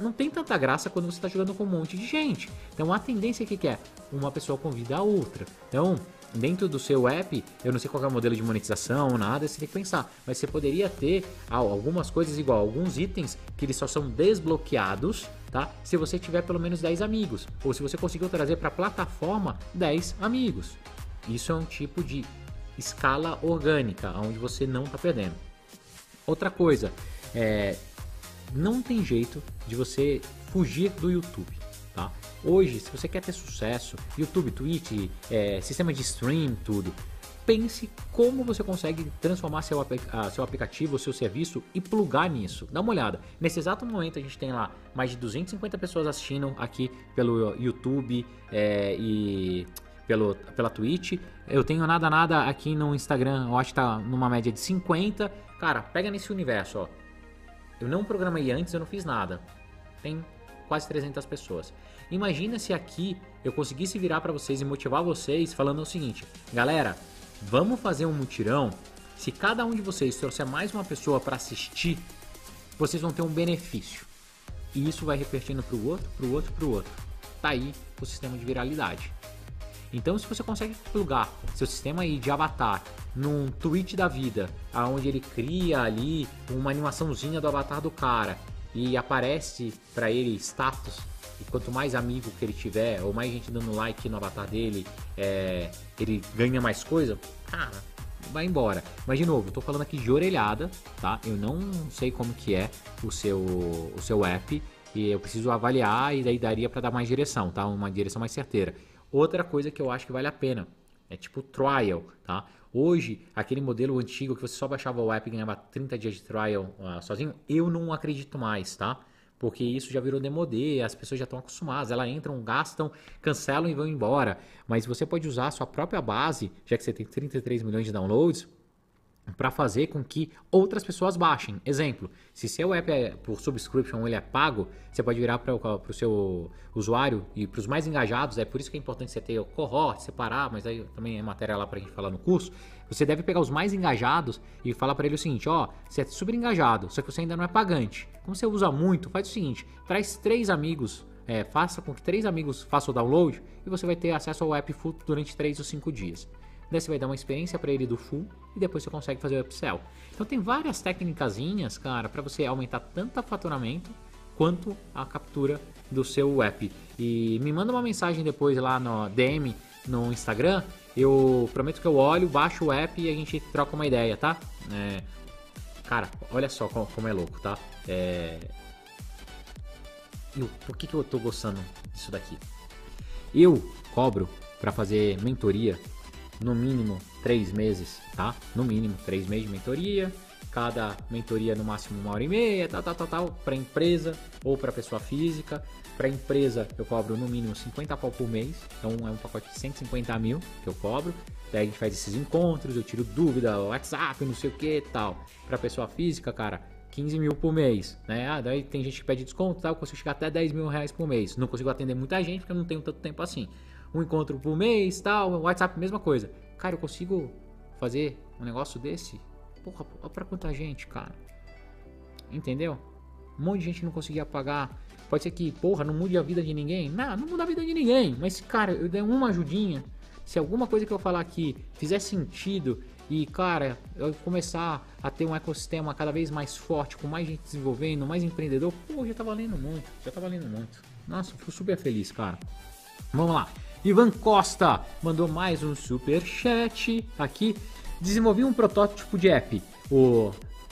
não tem tanta graça quando você está jogando com um monte de gente. Então a tendência aqui que é uma pessoa convida a outra. Então, dentro do seu app, eu não sei qual é o modelo de monetização, nada, você tem que pensar. Mas você poderia ter algumas coisas igual, alguns itens que eles só são desbloqueados, tá? Se você tiver pelo menos 10 amigos. Ou se você conseguiu trazer para a plataforma 10 amigos. Isso é um tipo de escala orgânica, onde você não está perdendo. Outra coisa, é, não tem jeito de você fugir do YouTube. Tá? Hoje, se você quer ter sucesso, YouTube, Twitch, é, sistema de stream, tudo, pense como você consegue transformar seu, seu aplicativo, seu serviço e plugar nisso. Dá uma olhada. Nesse exato momento a gente tem lá mais de 250 pessoas assistindo aqui pelo YouTube é, e pelo, pela Twitch. Eu tenho nada nada aqui no Instagram, eu acho que tá numa média de 50. Cara, pega nesse universo, ó. Eu não programei antes, eu não fiz nada. Tem quase 300 pessoas. Imagina se aqui eu conseguisse virar para vocês e motivar vocês falando o seguinte: galera, vamos fazer um mutirão. Se cada um de vocês trouxer mais uma pessoa para assistir, vocês vão ter um benefício. E isso vai repertindo para o outro, para o outro, para o outro. Tá aí o sistema de viralidade. Então, se você consegue plugar seu sistema aí de avatar num tweet da vida, aonde ele cria ali uma animaçãozinha do avatar do cara e aparece para ele status, e quanto mais amigo que ele tiver, ou mais gente dando like no avatar dele, é, ele ganha mais coisa, cara, vai embora. Mas de novo, tô falando aqui de orelhada, tá? Eu não sei como que é o seu, o seu app e eu preciso avaliar e daí daria para dar mais direção, tá? Uma direção mais certeira. Outra coisa que eu acho que vale a pena é tipo trial, tá? Hoje, aquele modelo antigo que você só baixava o app e ganhava 30 dias de trial uh, sozinho, eu não acredito mais, tá? Porque isso já virou demodê, as pessoas já estão acostumadas, elas entram, gastam, cancelam e vão embora. Mas você pode usar a sua própria base, já que você tem 33 milhões de downloads, para fazer com que outras pessoas baixem. Exemplo, se seu app é por subscription, ele é pago, você pode virar para o seu usuário e para os mais engajados, é por isso que é importante você ter o cohort, separar, mas aí também é matéria lá para a gente falar no curso. Você deve pegar os mais engajados e falar para ele o seguinte, ó, você é super engajado, só que você ainda não é pagante. Como você usa muito, faz o seguinte, traz três amigos, é, faça com que três amigos façam o download e você vai ter acesso ao app full durante três ou cinco dias. Daí você vai dar uma experiência para ele do full e depois você consegue fazer o upsell. Então tem várias técnicas, cara, para você aumentar tanto o faturamento quanto a captura do seu app. E me manda uma mensagem depois lá no DM no Instagram. Eu prometo que eu olho, baixo o app e a gente troca uma ideia, tá? É... Cara, olha só como, como é louco, tá? É... Eu, por que, que eu tô gostando disso daqui? Eu cobro para fazer mentoria no mínimo três meses, tá? No mínimo três meses de mentoria, cada mentoria no máximo uma hora e meia, tal, tal, tal, tal, para empresa ou para pessoa física. Para empresa eu cobro no mínimo 50 pau por mês, então é um pacote de 150 mil que eu cobro. Daí a gente faz esses encontros, eu tiro dúvida, WhatsApp, não sei o que tal. Para pessoa física, cara, 15 mil por mês, né? Ah, daí tem gente que pede desconto, tal, eu consigo chegar até 10 mil reais por mês. Não consigo atender muita gente porque eu não tenho tanto tempo assim um encontro por mês, tal, WhatsApp, mesma coisa. Cara, eu consigo fazer um negócio desse? Porra, pra quanta gente, cara. Entendeu? Um monte de gente não conseguia pagar. Pode ser que, porra, não mude a vida de ninguém. Não, não muda a vida de ninguém. Mas, cara, eu dei uma ajudinha. Se alguma coisa que eu falar aqui fizer sentido e, cara, eu começar a ter um ecossistema cada vez mais forte, com mais gente desenvolvendo, mais empreendedor, pô, já tá valendo muito. Já tá valendo muito. Nossa, eu fico super feliz, cara. Vamos lá. Ivan Costa mandou mais um super chat aqui. Desenvolvi um protótipo de app, o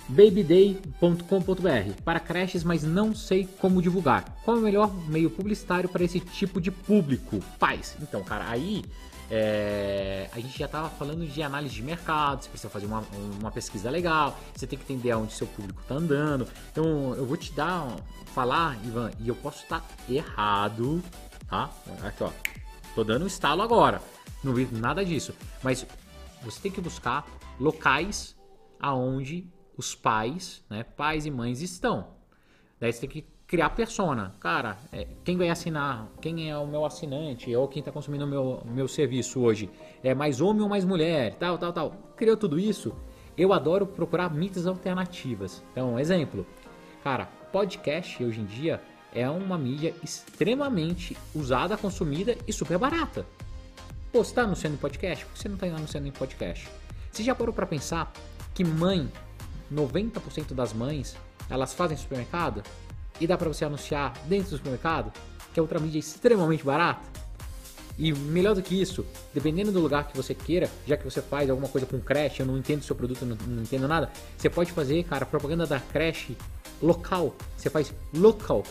babyday.com.br, para creches, mas não sei como divulgar. Qual é o melhor meio publicitário para esse tipo de público? Pais. Então, cara, aí é, a gente já estava falando de análise de mercado, você precisa fazer uma, uma pesquisa legal, você tem que entender aonde seu público está andando. Então, eu vou te dar, falar, Ivan, e eu posso estar errado, tá? Aqui, ó Tô dando um estalo agora. Não vi nada disso. Mas você tem que buscar locais aonde os pais, né, pais e mães estão. Daí você tem que criar persona. Cara, é, quem vai assinar? Quem é o meu assinante? Ou quem está consumindo o meu, meu serviço hoje? É mais homem ou mais mulher? Tal, tal, tal. Criou tudo isso. Eu adoro procurar mídias alternativas. Então, exemplo. Cara, podcast hoje em dia é uma mídia extremamente usada, consumida e super barata. Você está anunciando em podcast? Por que você não está anunciando em podcast? Você já parou para pensar que mãe, 90% das mães, elas fazem supermercado? E dá para você anunciar dentro do supermercado? Que é outra mídia extremamente barata? E melhor do que isso, dependendo do lugar que você queira, já que você faz alguma coisa com creche, eu não entendo seu produto, não, não entendo nada, você pode fazer, cara, propaganda da creche local. Você faz local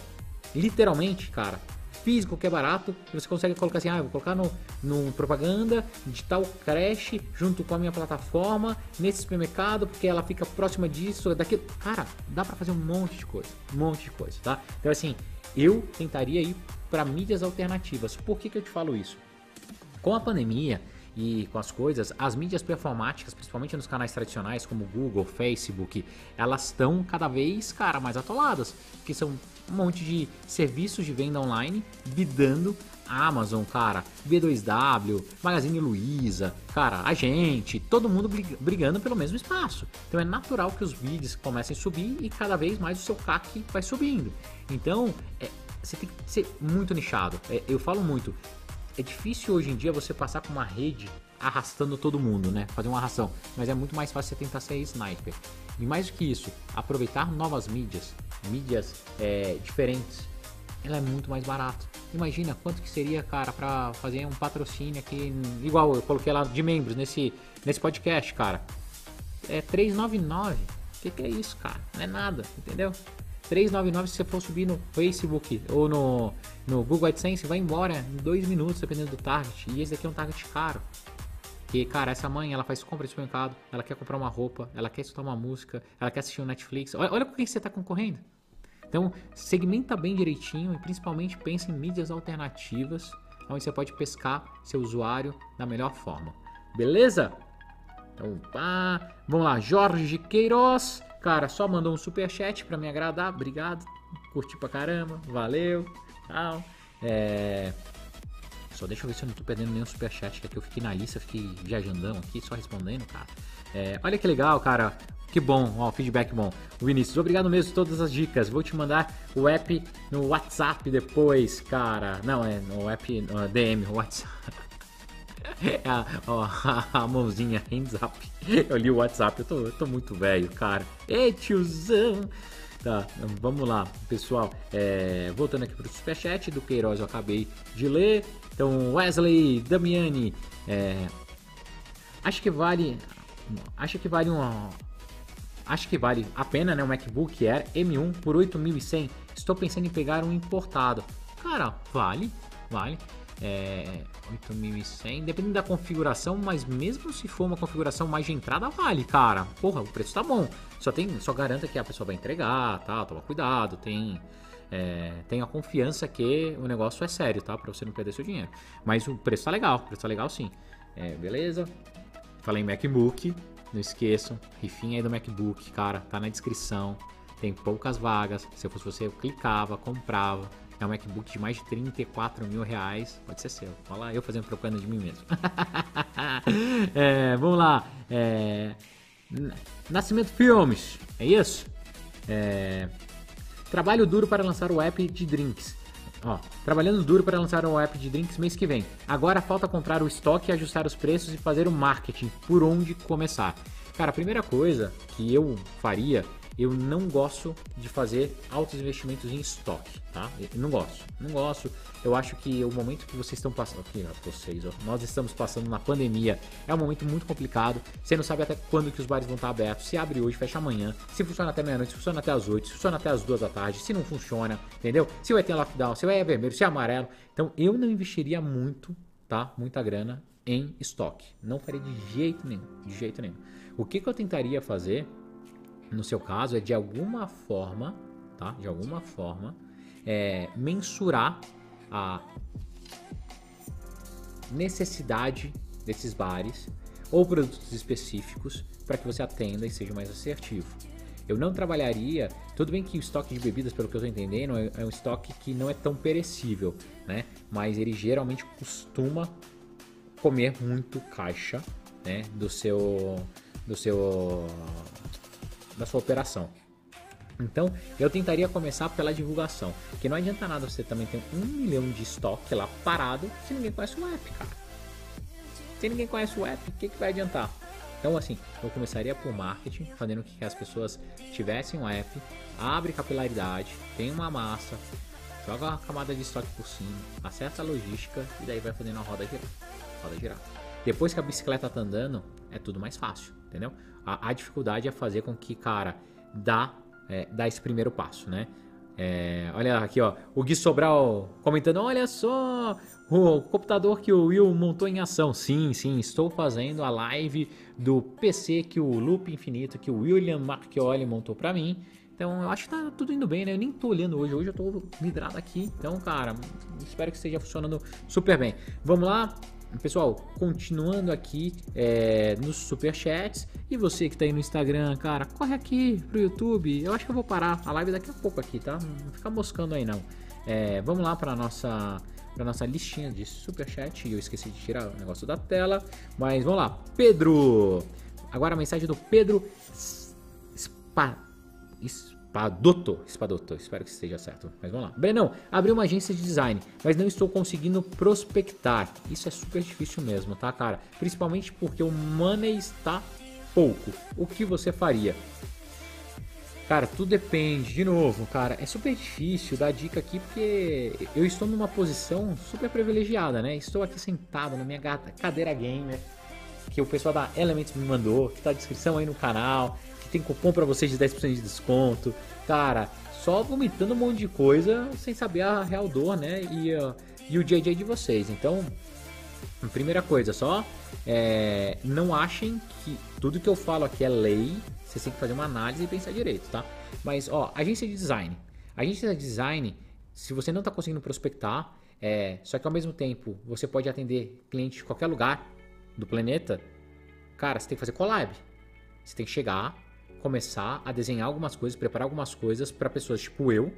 literalmente, cara, físico que é barato, e você consegue colocar assim, ah, vou colocar no, no propaganda de tal creche junto com a minha plataforma nesse supermercado, porque ela fica próxima disso, daquilo. Cara, dá para fazer um monte de coisa, um monte de coisa, tá? Então assim, eu tentaria ir para mídias alternativas. Por que, que eu te falo isso? Com a pandemia, e com as coisas, as mídias performáticas, principalmente nos canais tradicionais como Google, Facebook, elas estão cada vez, cara, mais atoladas, porque são um monte de serviços de venda online bidando Amazon, cara, B2W, Magazine Luiza, cara, a gente, todo mundo brigando pelo mesmo espaço. Então é natural que os vídeos comecem a subir e cada vez mais o seu CAC vai subindo. Então, é, você tem que ser muito nichado. É, eu falo muito, é difícil hoje em dia você passar com uma rede arrastando todo mundo, né? Fazer uma arração. Mas é muito mais fácil você tentar ser sniper. E mais do que isso, aproveitar novas mídias, mídias é, diferentes, ela é muito mais barato. imagina quanto que seria, cara, para fazer um patrocínio aqui, igual eu coloquei lá de membros nesse, nesse podcast, cara. É 399. O que, que é isso, cara? Não é nada, entendeu? 399 se você for subir no Facebook ou no, no Google AdSense, vai embora em dois minutos, dependendo do target. E esse aqui é um target caro. Que, cara, essa mãe, ela faz compra de supermercado, ela quer comprar uma roupa, ela quer escutar uma música, ela quer assistir um Netflix. Olha, olha com quem você está concorrendo. Então, segmenta bem direitinho e principalmente pense em mídias alternativas, onde você pode pescar seu usuário da melhor forma. Beleza? Então, pá. Vamos lá, Jorge Queiroz. Cara, só mandou um super chat para me agradar. Obrigado. Curti pra caramba. Valeu. Tal. É... Só deixa eu ver se eu não tô perdendo nenhum superchat, que aqui eu fiquei na lista, fiquei viajandão aqui, só respondendo, cara. É, olha que legal, cara. Que bom, ó, feedback bom. Vinícius, obrigado mesmo por todas as dicas. Vou te mandar o app no WhatsApp depois, cara. Não, é no app no DM, WhatsApp. É a, ó, a, mãozinha hands up. Eu li o WhatsApp, eu tô, eu tô muito velho, cara. Ei, tiozão! Tá, vamos lá, pessoal. É, voltando aqui pro superchat do Queiroz, eu acabei de ler. Então, Wesley Damiani, é, acho que vale, acho que vale um, acho que vale a pena, né, um MacBook Air M1 por 8.100. Estou pensando em pegar um importado. Cara, vale, vale é, 8100, dependendo da configuração, mas mesmo se for uma configuração mais de entrada, vale, cara. Porra, o preço tá bom. Só tem, só garanta que a pessoa vai entregar, tá? Toma cuidado, tem é, tenha confiança que o negócio é sério, tá? Pra você não perder seu dinheiro. Mas o preço tá legal, o preço tá legal sim. É, beleza? Falei em MacBook, não esqueçam, rifinha aí do MacBook, cara, tá na descrição. Tem poucas vagas. Se eu fosse você, eu clicava, comprava. É um MacBook de mais de 34 mil reais. Pode ser seu. Olha lá, eu fazendo propaganda de mim mesmo. é, vamos lá. É, Nascimento Filmes. É isso? É, trabalho duro para lançar o app de drinks. Ó, trabalhando duro para lançar o app de drinks mês que vem. Agora falta comprar o estoque, ajustar os preços e fazer o marketing. Por onde começar? Cara, a primeira coisa que eu faria eu não gosto de fazer altos investimentos em estoque, tá? Eu não gosto, não gosto. Eu acho que o momento que vocês estão passando, aqui, vocês, nós estamos passando na pandemia, é um momento muito complicado. Você não sabe até quando que os bares vão estar abertos. Se abre hoje, fecha amanhã. Se funciona até meia-noite, se funciona até as 8, se funciona até as 2 da tarde, se não funciona, entendeu? Se vai ter lockdown, se vai é vermelho, se é amarelo. Então eu não investiria muito, tá? Muita grana em estoque. Não faria de jeito nenhum, de jeito nenhum. O que, que eu tentaria fazer no seu caso, é de alguma forma, tá? De alguma forma, é, mensurar a necessidade desses bares ou produtos específicos para que você atenda e seja mais assertivo. Eu não trabalharia, tudo bem que o estoque de bebidas, pelo que eu estou entendendo, é, é um estoque que não é tão perecível, né? Mas ele geralmente costuma comer muito caixa, né? Do seu, do seu da sua operação. Então, eu tentaria começar pela divulgação, que não adianta nada você também ter um milhão de estoque lá parado se ninguém conhece o app, cara. Se ninguém conhece o app, o que, que vai adiantar? Então, assim, eu começaria por marketing, fazendo com que as pessoas tivessem um app, abre capilaridade, tem uma massa, joga uma camada de estoque por cima, acerta a logística e daí vai fazendo a roda girar. Roda girar. Depois que a bicicleta tá andando, é tudo mais fácil, entendeu? A, a dificuldade é fazer com que, cara, dá, é, dá esse primeiro passo, né? É, olha aqui, ó, o Gui Sobral comentando: olha só, o computador que o Will montou em ação. Sim, sim, estou fazendo a live do PC que o Loop Infinito, que o William Marchioli montou para mim. Então eu acho que tá tudo indo bem, né? Eu nem tô olhando hoje, hoje eu tô vidrado aqui. Então, cara, espero que esteja funcionando super bem. Vamos lá, Pessoal, continuando aqui é, nos superchats. E você que tá aí no Instagram, cara, corre aqui pro YouTube. Eu acho que eu vou parar a live daqui a pouco aqui, tá? Não fica moscando aí não. É, vamos lá para nossa para nossa listinha de superchat. Eu esqueci de tirar o negócio da tela, mas vamos lá. Pedro. Agora a mensagem do Pedro Spa, Espadoto. Espadoto, espero que esteja certo. Mas vamos lá. Brenão, abri uma agência de design, mas não estou conseguindo prospectar. Isso é super difícil mesmo, tá, cara? Principalmente porque o money está pouco. O que você faria? Cara, tudo depende. De novo, cara, é super difícil dar dica aqui porque eu estou numa posição super privilegiada, né? Estou aqui sentado na minha cadeira gamer que o pessoal da Elements me mandou, que tá na descrição aí no canal, tem cupom para vocês de 10% de desconto. Cara, só vomitando um monte de coisa sem saber a real dor, né? E, uh, e o JJ de vocês. Então, primeira coisa, só é, não achem que tudo que eu falo aqui é lei você tem que fazer uma análise e pensar direito, tá? Mas, ó, agência de design. Agência de design, se você não está conseguindo prospectar, é, só que ao mesmo tempo você pode atender clientes de qualquer lugar do planeta, cara, você tem que fazer collab. Você tem que chegar, começar a desenhar algumas coisas, preparar algumas coisas para pessoas tipo eu,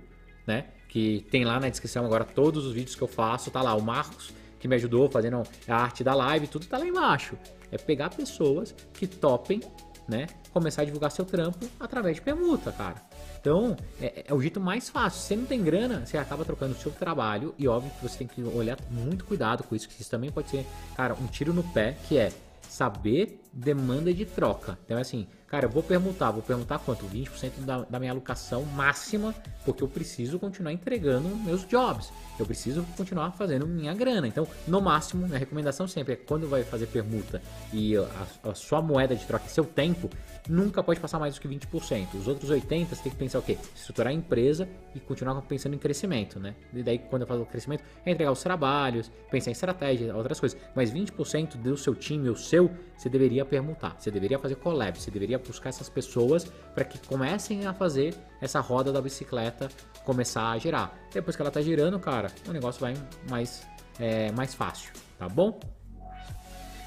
né? Que tem lá na descrição agora todos os vídeos que eu faço, tá lá o Marcos que me ajudou fazendo a arte da live, tudo tá lá embaixo. É pegar pessoas que topem né? Começar a divulgar seu trampo através de permuta, cara. Então, é, é, o jeito mais fácil. Se você não tem grana, você acaba trocando o seu trabalho. E óbvio que você tem que olhar muito cuidado com isso, que isso também pode ser, cara, um tiro no pé, que é saber demanda de troca. Então, é assim, cara, eu vou permutar, vou permutar quanto? 20% da, da minha alocação máxima, porque eu preciso continuar entregando meus jobs. Eu preciso continuar fazendo minha grana. Então, no máximo, minha recomendação sempre é quando vai fazer permuta e a, a sua moeda de troca, seu tempo, nunca pode passar mais do que 20%. Os outros 80% você tem que pensar o quê? Estruturar a empresa e continuar pensando em crescimento, né? E daí, quando eu falo crescimento, é entregar os trabalhos, pensar em estratégia, outras coisas. Mas 20% do seu time, o seu, você deveria permutar, você deveria fazer collab, você deveria buscar essas pessoas para que comecem a fazer essa roda da bicicleta começar a girar. Depois que ela tá girando, cara, o negócio vai mais, é, mais fácil, tá bom?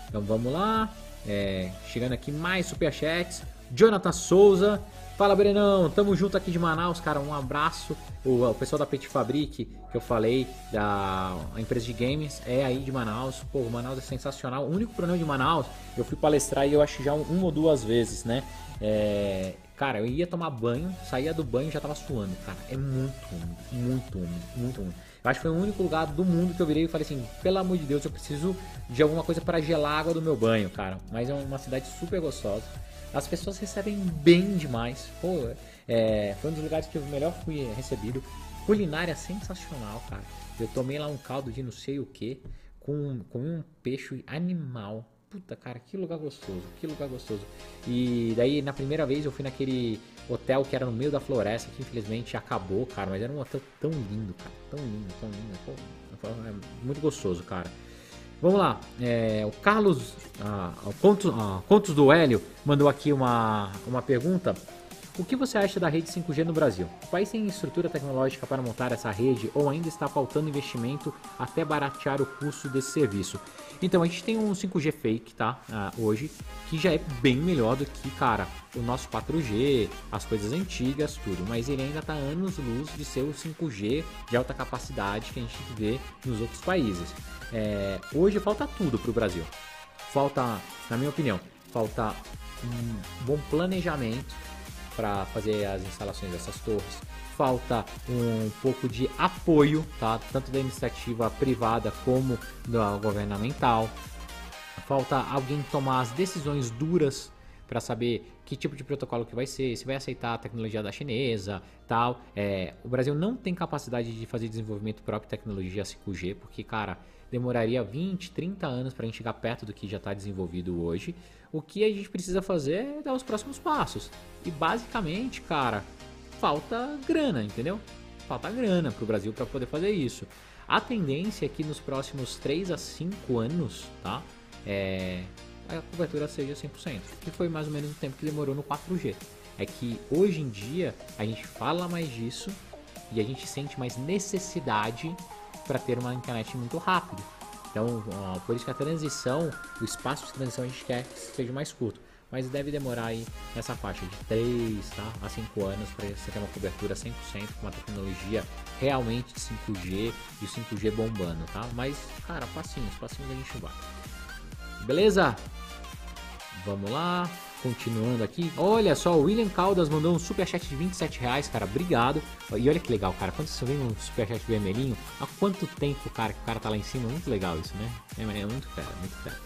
Então vamos lá. É, chegando aqui mais superchats. Jonathan Souza. Fala, Brenão. Tamo junto aqui de Manaus, cara. Um abraço. O, o pessoal da Petit Fabric, que eu falei, da empresa de games, é aí de Manaus. Pô, Manaus é sensacional. O único problema de Manaus, eu fui palestrar e eu acho já uma ou duas vezes, né? É, cara, eu ia tomar banho, saía do banho e já tava suando, cara. É muito úmido, muito úmido, muito úmido. Eu acho que foi o único lugar do mundo que eu virei e falei assim: pelo amor de Deus, eu preciso de alguma coisa para gelar a água do meu banho, cara. Mas é uma cidade super gostosa. As pessoas recebem bem demais. Pô, é, foi um dos lugares que eu melhor fui recebido. Culinária sensacional, cara. Eu tomei lá um caldo de não sei o que, com, com um peixe animal. Puta, cara, que lugar gostoso, que lugar gostoso. E daí, na primeira vez, eu fui naquele hotel que era no meio da floresta, que infelizmente acabou, cara, mas era um hotel tão lindo, cara, tão lindo, tão lindo. Pô, é muito gostoso, cara. Vamos lá, é, o Carlos ah, Contos, ah, Contos do Hélio mandou aqui uma, uma pergunta. O que você acha da rede 5G no Brasil? O país tem estrutura tecnológica para montar essa rede ou ainda está faltando investimento até baratear o custo desse serviço? Então a gente tem um 5G fake, tá? Uh, hoje, que já é bem melhor do que, cara, o nosso 4G, as coisas antigas, tudo. Mas ele ainda está anos luz de ser o 5G de alta capacidade que a gente vê nos outros países. É, hoje falta tudo para o Brasil. Falta, na minha opinião, falta um bom planejamento para fazer as instalações dessas torres. Falta um pouco de apoio, tá? tanto da iniciativa privada como da governamental. Falta alguém tomar as decisões duras para saber que tipo de protocolo que vai ser, se vai aceitar a tecnologia da chinesa, tal. É, o Brasil não tem capacidade de fazer desenvolvimento próprio de tecnologia 5G, porque, cara, demoraria 20, 30 anos para a gente chegar perto do que já está desenvolvido hoje. O que a gente precisa fazer é dar os próximos passos. E basicamente, cara, falta grana, entendeu? Falta grana para o Brasil para poder fazer isso. A tendência é que nos próximos 3 a 5 anos, tá? É, a cobertura seja 100%, que foi mais ou menos o tempo que demorou no 4G. É que hoje em dia a gente fala mais disso e a gente sente mais necessidade para ter uma internet muito rápida. Então, por isso que a transição, o espaço de transição a gente quer que seja mais curto. Mas deve demorar aí nessa faixa de 3 tá, a 5 anos para você ter uma cobertura 100% com uma tecnologia realmente de 5G e o 5G bombando, tá? Mas, cara, passinhos, passinhos a gente vai. Beleza? Vamos lá. Continuando aqui. Olha só, o William Caldas mandou um superchat de 27 reais, cara. Obrigado. E olha que legal, cara. Quando você vê um superchat vermelhinho, há quanto tempo, cara, que o cara tá lá em cima? Muito legal isso, né? É, é muito fera, muito fera.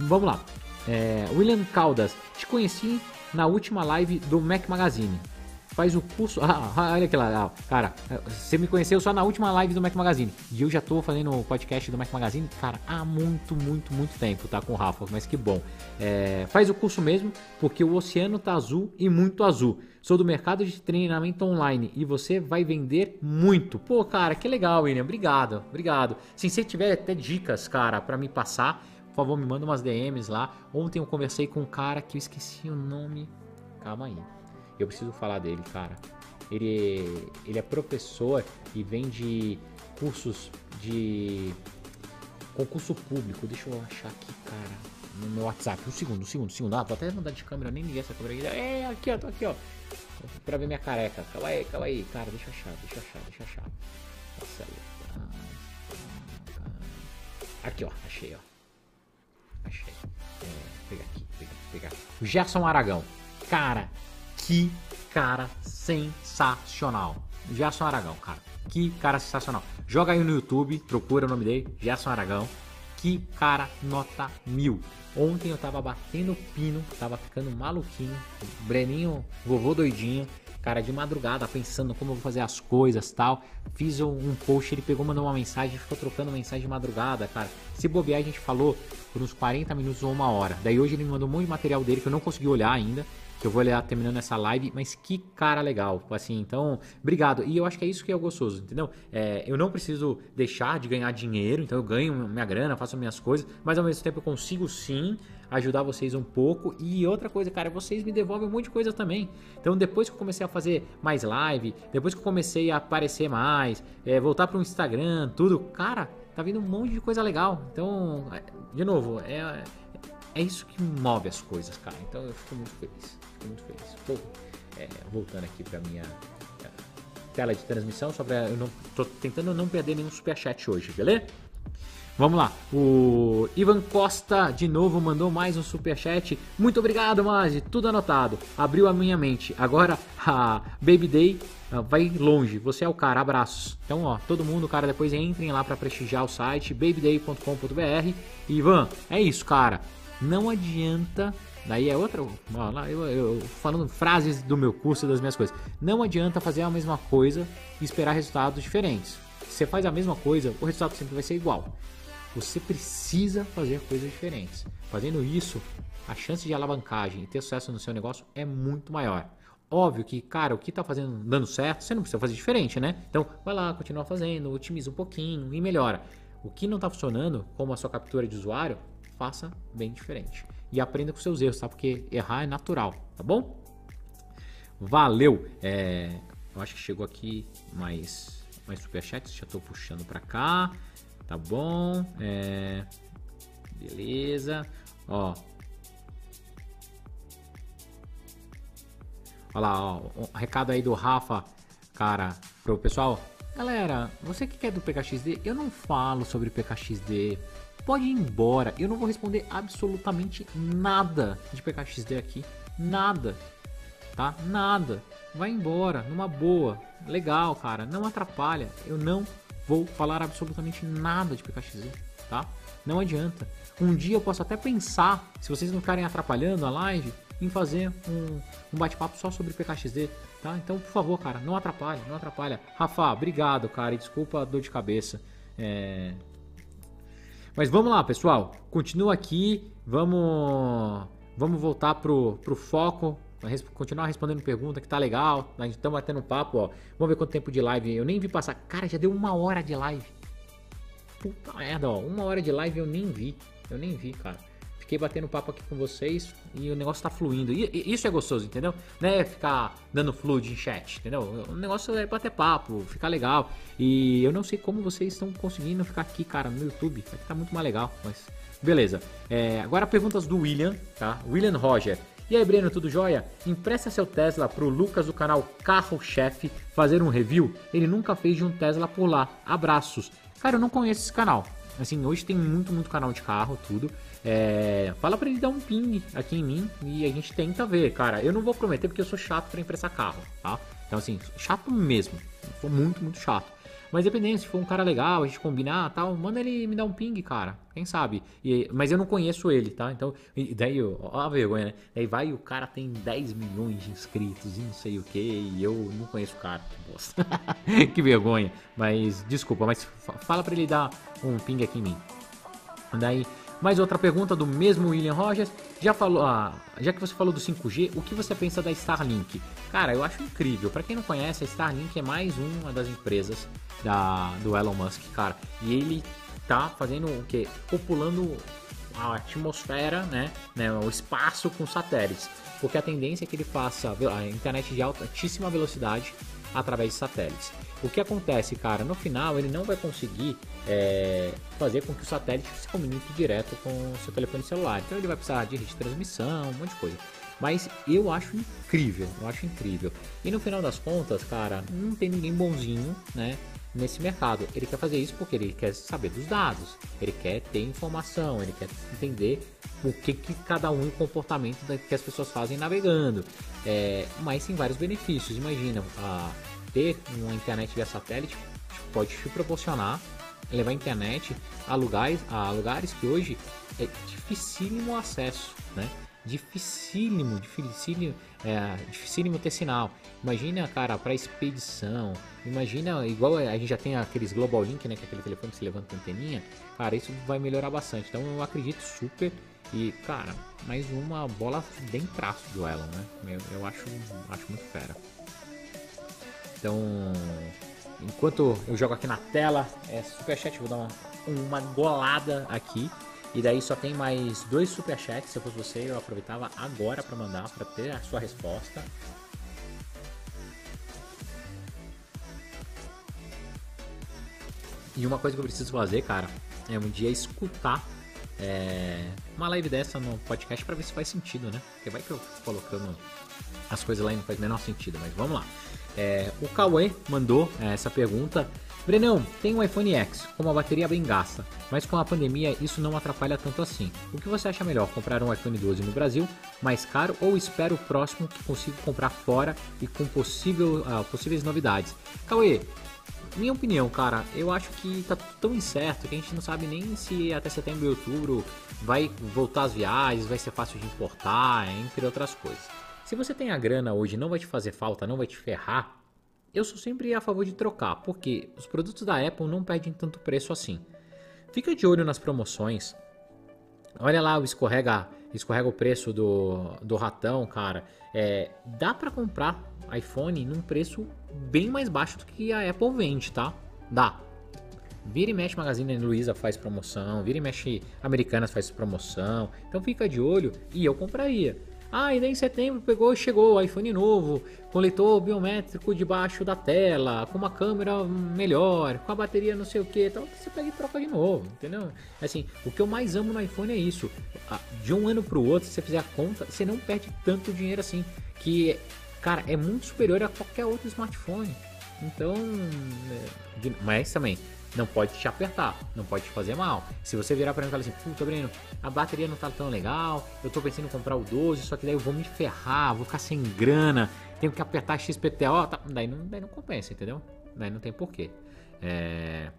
Vamos lá. É, William Caldas, te conheci na última live do Mac Magazine. faz o curso. Ah, ah, olha que legal. Cara, você me conheceu só na última live do Mac Magazine. E eu já tô fazendo o podcast do Mac Magazine, cara, há muito, muito, muito tempo, tá? Com o Rafa, mas que bom. É, faz o curso mesmo, porque o oceano tá azul e muito azul. Sou do mercado de treinamento online e você vai vender muito. Pô, cara, que legal, William. Obrigado, obrigado. Se você tiver até dicas, cara, para me passar, por favor, me manda umas DMs lá. Ontem eu conversei com um cara que eu esqueci o nome. Calma aí. Eu preciso falar dele, cara. Ele, ele é professor e vende cursos de concurso público. Deixa eu achar aqui, cara, no meu WhatsApp. Um segundo, um segundo, um segundo. Ah, tô até mudando de câmera, nem liguei essa câmera aqui. É, aqui, ó, tô aqui, ó. Pra ver minha careca. Calma aí, calma aí. Cara, deixa eu achar, deixa eu achar, deixa eu achar. Aqui, ó, achei, ó. Pegar aqui, pegar, pegar. Gerson Aragão. Cara, que cara sensacional. Gerson Aragão, cara. Que cara sensacional. Joga aí no YouTube, procura o nome dele, Gerson Aragão. Que cara nota mil. Ontem eu tava batendo pino, tava ficando maluquinho. Breninho, vovô doidinho. Cara, de madrugada, pensando como eu vou fazer as coisas tal. Fiz um post, ele pegou, mandou uma mensagem, ficou trocando mensagem de madrugada, cara. Se bobear, a gente falou por uns 40 minutos ou uma hora. Daí hoje ele me mandou um monte de material dele que eu não consegui olhar ainda que eu vou olhar terminando essa live, mas que cara legal, assim, então, obrigado. E eu acho que é isso que é gostoso, entendeu? É, eu não preciso deixar de ganhar dinheiro, então eu ganho minha grana, faço minhas coisas, mas ao mesmo tempo eu consigo sim ajudar vocês um pouco. E outra coisa, cara, vocês me devolvem um monte de coisa também. Então, depois que eu comecei a fazer mais live, depois que eu comecei a aparecer mais, é, voltar para o Instagram, tudo, cara, tá vindo um monte de coisa legal. Então, é, de novo, é, é isso que move as coisas, cara. Então, eu fico muito feliz fico muito feliz. Pô, é, voltando aqui para minha é, tela de transmissão, só para eu não tô tentando não perder nenhum superchat hoje, beleza? Vamos lá, o Ivan Costa de novo mandou mais um superchat. Muito obrigado, Mazi, tudo anotado. Abriu a minha mente. Agora a Baby Day ah, vai longe. Você é o cara, abraços. Então, ó, todo mundo, cara, depois entrem lá para prestigiar o site babyday.com.br. Ivan, é isso, cara. Não adianta Daí é outra. Ó, eu, eu, falando frases do meu curso, das minhas coisas. Não adianta fazer a mesma coisa e esperar resultados diferentes. Se você faz a mesma coisa, o resultado sempre vai ser igual. Você precisa fazer coisas diferentes. Fazendo isso, a chance de alavancagem e ter sucesso no seu negócio é muito maior. Óbvio que, cara, o que está fazendo dando certo, você não precisa fazer diferente, né? Então, vai lá, continua fazendo, otimiza um pouquinho e melhora. O que não está funcionando, como a sua captura de usuário, faça bem diferente e aprenda com seus erros, tá? Porque errar é natural, tá bom? Valeu! É, eu acho que chegou aqui mais, mais superchats, já estou puxando para cá, tá bom? É, beleza, ó. Olha lá, ó, um recado aí do Rafa, cara, pro pessoal. Galera, você que quer do PKXD, eu não falo sobre PKXD, pode ir embora. Eu não vou responder absolutamente nada de PKXD aqui. Nada. Tá? Nada. Vai embora, numa boa. Legal, cara. Não atrapalha. Eu não vou falar absolutamente nada de PKXD, tá? Não adianta. Um dia eu posso até pensar, se vocês não ficarem atrapalhando a live, em fazer um, um bate-papo só sobre PKXD, tá? Então, por favor, cara, não atrapalha, não atrapalha. Rafa, obrigado, cara, e desculpa a dor de cabeça. É, mas vamos lá, pessoal. Continua aqui. Vamos, vamos voltar pro, pro foco. Continuar respondendo pergunta que tá legal. A gente tá batendo papo, ó. Vamos ver quanto tempo de live. Eu nem vi passar. Cara, já deu uma hora de live. Puta merda, ó. Uma hora de live eu nem vi. Eu nem vi, cara. Fiquei batendo papo aqui com vocês e o negócio tá fluindo. E, isso é gostoso, entendeu? Não é ficar dando fluid em chat, entendeu? O negócio é bater papo, ficar legal. E eu não sei como vocês estão conseguindo ficar aqui, cara, no YouTube. Aqui tá muito mais legal, mas beleza. É, agora perguntas do William, tá? William Roger. E aí, Breno, tudo jóia? Empresta seu Tesla pro Lucas do canal Carro Chefe fazer um review? Ele nunca fez de um Tesla por lá. Abraços. Cara, eu não conheço esse canal. Assim, hoje tem muito, muito canal de carro, tudo. É, fala para ele dar um ping aqui em mim e a gente tenta ver, cara. Eu não vou prometer porque eu sou chato para emprestar carro, tá? Então, assim, chato mesmo. Sou muito, muito chato. Mas dependendo, se for um cara legal, a gente combinar tal, manda ele me dar um ping, cara. Quem sabe? E, mas eu não conheço ele, tá? Então, daí, ó, a vergonha, né? Daí vai e o cara tem 10 milhões de inscritos e não sei o que, e eu não conheço o cara. Que bosta. que vergonha. Mas, desculpa, mas fala pra ele dar um ping aqui em mim. Daí, mais outra pergunta do mesmo William Rogers. Já falou, ah, já que você falou do 5G, o que você pensa da Starlink? Cara, eu acho incrível. Para quem não conhece, a Starlink é mais uma das empresas da, do Elon Musk, cara. E ele tá fazendo o que? Populando a atmosfera, né, né, o espaço com satélites. Porque a tendência é que ele faça a internet de altíssima velocidade através de satélites. O que acontece, cara, no final ele não vai conseguir é, fazer com que o satélite se comunique direto com o seu telefone celular. Então ele vai precisar de rede de transmissão, um monte de coisa. Mas eu acho incrível, eu acho incrível. E no final das contas, cara, não tem ninguém bonzinho, né? Nesse mercado. Ele quer fazer isso porque ele quer saber dos dados, ele quer ter informação, ele quer entender o que, que cada um o comportamento que as pessoas fazem navegando. É, mas tem vários benefícios. Imagina, a, ter uma internet via satélite pode te proporcionar levar a internet a lugares, a lugares que hoje é dificílimo acesso, né? Dificílimo, dificílimo, é, dificílimo ter sinal. Imagina, cara, para expedição. Imagina, igual a gente já tem aqueles Global Link, né? Que é aquele telefone que se levanta a anteninha. Cara, isso vai melhorar bastante. Então eu acredito super. E, cara, mais uma bola bem traço do Elon, né? Eu, eu acho, acho muito fera. Então, enquanto eu jogo aqui na tela, é superchat, vou dar uma, uma golada aqui. E daí só tem mais dois superchats. Se eu fosse você, eu aproveitava agora para mandar, para ter a sua resposta. E uma coisa que eu preciso fazer, cara, é um dia escutar é, uma live dessa no podcast para ver se faz sentido, né? Porque vai que eu colocando as coisas lá e não faz o menor sentido, mas vamos lá. É, o Cauê mandou é, essa pergunta. Brenão, tem um iPhone X com uma bateria bem gasta, mas com a pandemia isso não atrapalha tanto assim. O que você acha melhor, comprar um iPhone 12 no Brasil, mais caro, ou espero o próximo que consigo comprar fora e com possível, uh, possíveis novidades? Cauê, minha opinião, cara, eu acho que tá tão incerto que a gente não sabe nem se até setembro e outubro vai voltar as viagens, vai ser fácil de importar, entre outras coisas. Se você tem a grana hoje não vai te fazer falta, não vai te ferrar, eu sou sempre a favor de trocar, porque os produtos da Apple não perdem tanto preço assim. Fica de olho nas promoções. Olha lá o escorrega, escorrega o preço do, do ratão, cara. É, dá para comprar iPhone num preço bem mais baixo do que a Apple vende, tá? Dá. Vira e mexe Magazine Luiza faz promoção, vira e mexe Americanas faz promoção. Então fica de olho e eu compraria. Ah, e daí em setembro pegou, chegou o iPhone novo, com leitor biométrico debaixo da tela, com uma câmera melhor, com a bateria não sei o que, então você pega e troca de novo, entendeu? Assim, o que eu mais amo no iPhone é isso. De um ano pro outro, se você fizer a conta, você não perde tanto dinheiro assim, que, cara, é muito superior a qualquer outro smartphone. Então, é, mas também, não pode te apertar, não pode te fazer mal. Se você virar para mim e falar assim, puta, Breno, a bateria não tá tão legal, eu tô pensando em comprar o 12, só que daí eu vou me ferrar, vou ficar sem grana, tenho que apertar XPTO, tá, daí, não, daí não compensa, entendeu? Daí não tem porquê. É...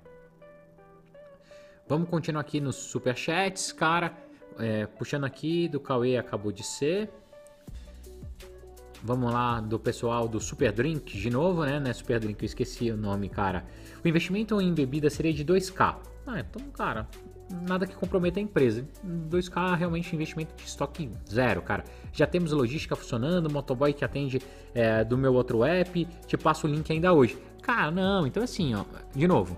Vamos continuar aqui nos superchats, cara. É, puxando aqui do Cauê acabou de ser. Vamos lá do pessoal do Super Drink de novo, né? né? Super Drink, eu esqueci o nome, cara. O investimento em bebida seria de 2K. Ah, então, cara, nada que comprometa a empresa. 2K realmente investimento de estoque zero, cara. Já temos logística funcionando, motoboy que atende é, do meu outro app, te passo o link ainda hoje. Cara, não, então assim, ó, de novo.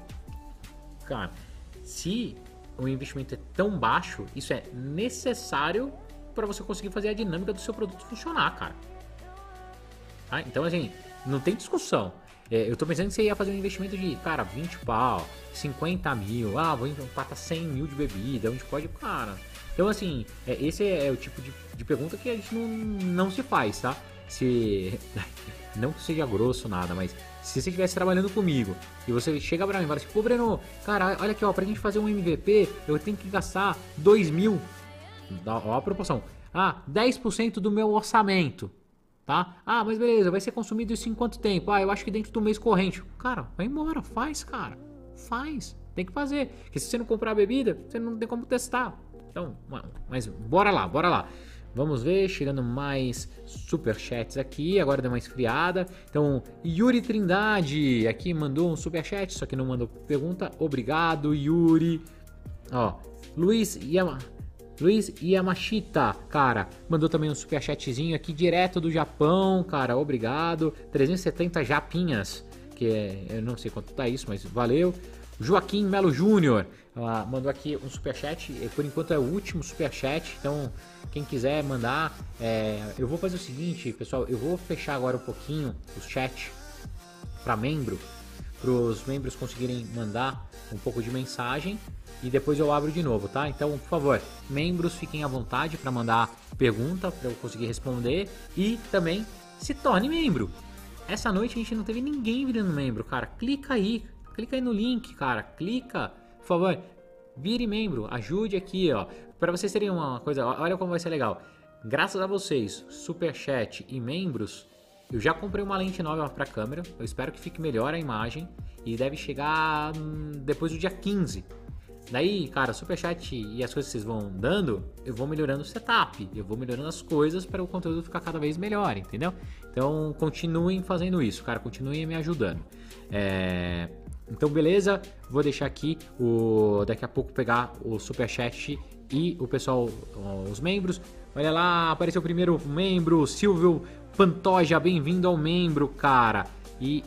Cara, se o investimento é tão baixo, isso é necessário para você conseguir fazer a dinâmica do seu produto funcionar, cara. Tá? Então, assim, não tem discussão. É, eu tô pensando que você ia fazer um investimento de, cara, 20 pau, 50 mil, ah, vou empatar 100 mil de bebida, onde pode, cara. Então, assim, é, esse é o tipo de, de pergunta que a gente não, não se faz, tá? Se. Não que seja grosso nada, mas se você estivesse trabalhando comigo e você chega pra mim e fala assim, pô, Breno, cara, olha aqui, ó, pra gente fazer um MVP, eu tenho que gastar 2 mil. Ó a proporção. Ah, 10% do meu orçamento. Tá? Ah, mas beleza, vai ser consumido isso em quanto tempo? Ah, eu acho que dentro do mês corrente. Cara, vai embora, faz, cara. Faz. Tem que fazer. Porque se você não comprar a bebida, você não tem como testar. Então, mas bora lá, bora lá. Vamos ver, chegando mais superchats aqui, agora deu uma esfriada. Então, Yuri Trindade aqui mandou um superchat, só que não mandou pergunta. Obrigado, Yuri. Ó, Luiz Yama, Luiz Yamashita, cara, mandou também um superchatzinho aqui direto do Japão, cara, obrigado. 370 japinhas, que é, eu não sei quanto tá isso, mas valeu. Joaquim Melo Júnior mandou aqui um superchat, por enquanto é o último superchat, então quem quiser mandar, é, eu vou fazer o seguinte, pessoal, eu vou fechar agora um pouquinho o chat para membro, para os membros conseguirem mandar um pouco de mensagem e depois eu abro de novo, tá? Então, por favor, membros fiquem à vontade para mandar pergunta para eu conseguir responder e também se torne membro. Essa noite a gente não teve ninguém virando membro, cara. Clica aí, clica aí no link, cara. Clica, por favor, vire membro, ajude aqui, ó. Para vocês terem uma coisa, olha como vai ser legal. Graças a vocês, super chat e membros, eu já comprei uma lente nova para câmera. Eu espero que fique melhor a imagem e deve chegar hum, depois do dia 15. Daí, cara, superchat e as coisas que vocês vão dando, eu vou melhorando o setup, eu vou melhorando as coisas para o conteúdo ficar cada vez melhor, entendeu? Então, continuem fazendo isso, cara, continuem me ajudando. É... Então, beleza, vou deixar aqui o daqui a pouco pegar o superchat e o pessoal, os membros. Olha lá, apareceu o primeiro membro, Silvio Pantoja, bem-vindo ao membro, cara. E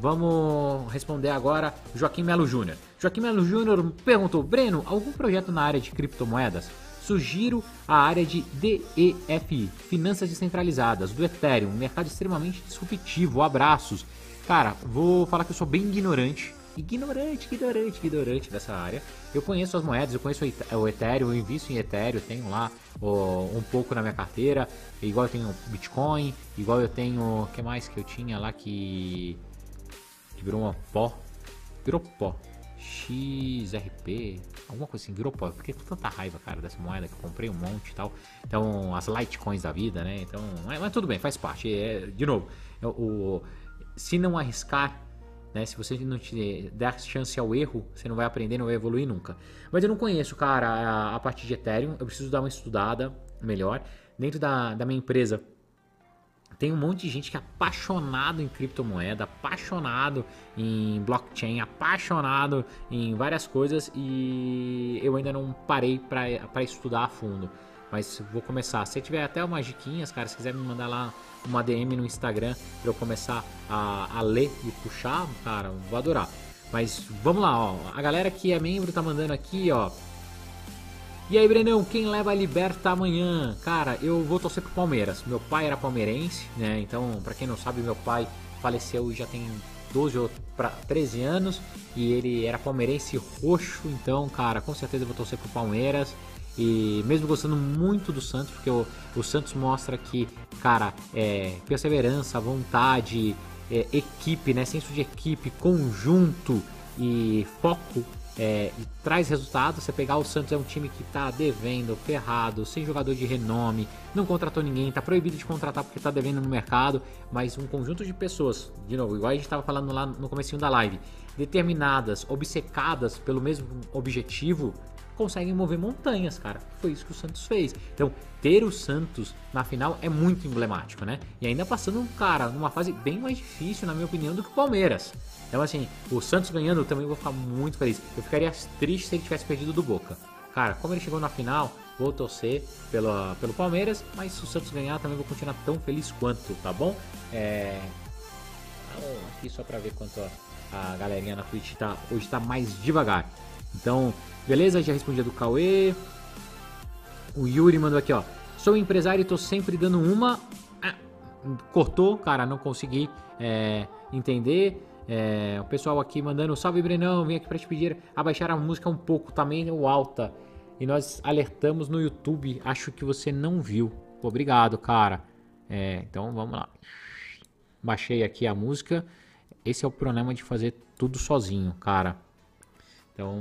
vamos responder agora Joaquim Melo Júnior. Joaquim Melo Júnior perguntou: Breno, algum projeto na área de criptomoedas? Sugiro a área de DEFI, Finanças Descentralizadas, do Ethereum, um mercado extremamente disruptivo. Abraços. Cara, vou falar que eu sou bem ignorante. Ignorante, ignorante, ignorante dessa área. Eu conheço as moedas, eu conheço o Ethereum, eu invisto em Ethereum, tenho lá um pouco na minha carteira, igual eu tenho Bitcoin, igual eu tenho. O que mais que eu tinha lá que. que virou uma pó? Virou pó. XRP, alguma coisa assim, virou pó. Fiquei com tanta raiva, cara, dessa moeda que eu comprei um monte e tal. Então, as Litecoins da vida, né? Então, mas, mas tudo bem, faz parte. É, de novo, é, o, se não arriscar, né? Se você não te der chance ao erro, você não vai aprender, não vai evoluir nunca. Mas eu não conheço, cara, a, a parte de Ethereum. Eu preciso dar uma estudada melhor. Dentro da, da minha empresa, tem um monte de gente que é apaixonado em criptomoeda, apaixonado em blockchain, apaixonado em várias coisas e eu ainda não parei para estudar a fundo. Mas vou começar. Se tiver até umas diquinhas, cara, se quiser me mandar lá uma DM no Instagram para eu começar a, a ler e puxar, cara, vou adorar. Mas vamos lá, ó. A galera que é membro tá mandando aqui, ó. E aí, Brenão, quem leva a Liberta amanhã? Cara, eu vou torcer pro Palmeiras. Meu pai era palmeirense, né? Então, para quem não sabe, meu pai faleceu já tem 12 ou 13 anos e ele era palmeirense roxo, então, cara, com certeza vou torcer pro Palmeiras. E mesmo gostando muito do Santos, porque o, o Santos mostra que, cara, é, perseverança, vontade, é, equipe, né? Senso de equipe, conjunto e foco é, traz resultado. Você pegar o Santos é um time que está devendo, ferrado, sem jogador de renome, não contratou ninguém, está proibido de contratar porque está devendo no mercado, mas um conjunto de pessoas, de novo, igual a gente estava falando lá no começo da live, determinadas, obcecadas pelo mesmo objetivo, conseguem mover montanhas, cara. Foi isso que o Santos fez. Então, ter o Santos na final é muito emblemático, né? E ainda passando um cara numa fase bem mais difícil, na minha opinião, do que o Palmeiras. Então, assim, o Santos ganhando eu também vou ficar muito feliz. Eu ficaria triste se ele tivesse perdido do Boca. Cara, como ele chegou na final, vou torcer pelo, pelo Palmeiras, mas se o Santos ganhar, também vou continuar tão feliz quanto, tá bom? É. Aqui só pra ver quanto a, a galerinha na Twitch tá, hoje tá mais devagar. Então, Beleza? Já respondi a do Cauê. O Yuri mandou aqui, ó. Sou empresário e tô sempre dando uma. Ah, cortou, cara, não consegui é, entender. É, o pessoal aqui mandando salve Brenão, vim aqui para te pedir abaixar a música um pouco, também o alta. E nós alertamos no YouTube, acho que você não viu. Obrigado, cara. É, então vamos lá. Baixei aqui a música. Esse é o problema de fazer tudo sozinho, cara. Então,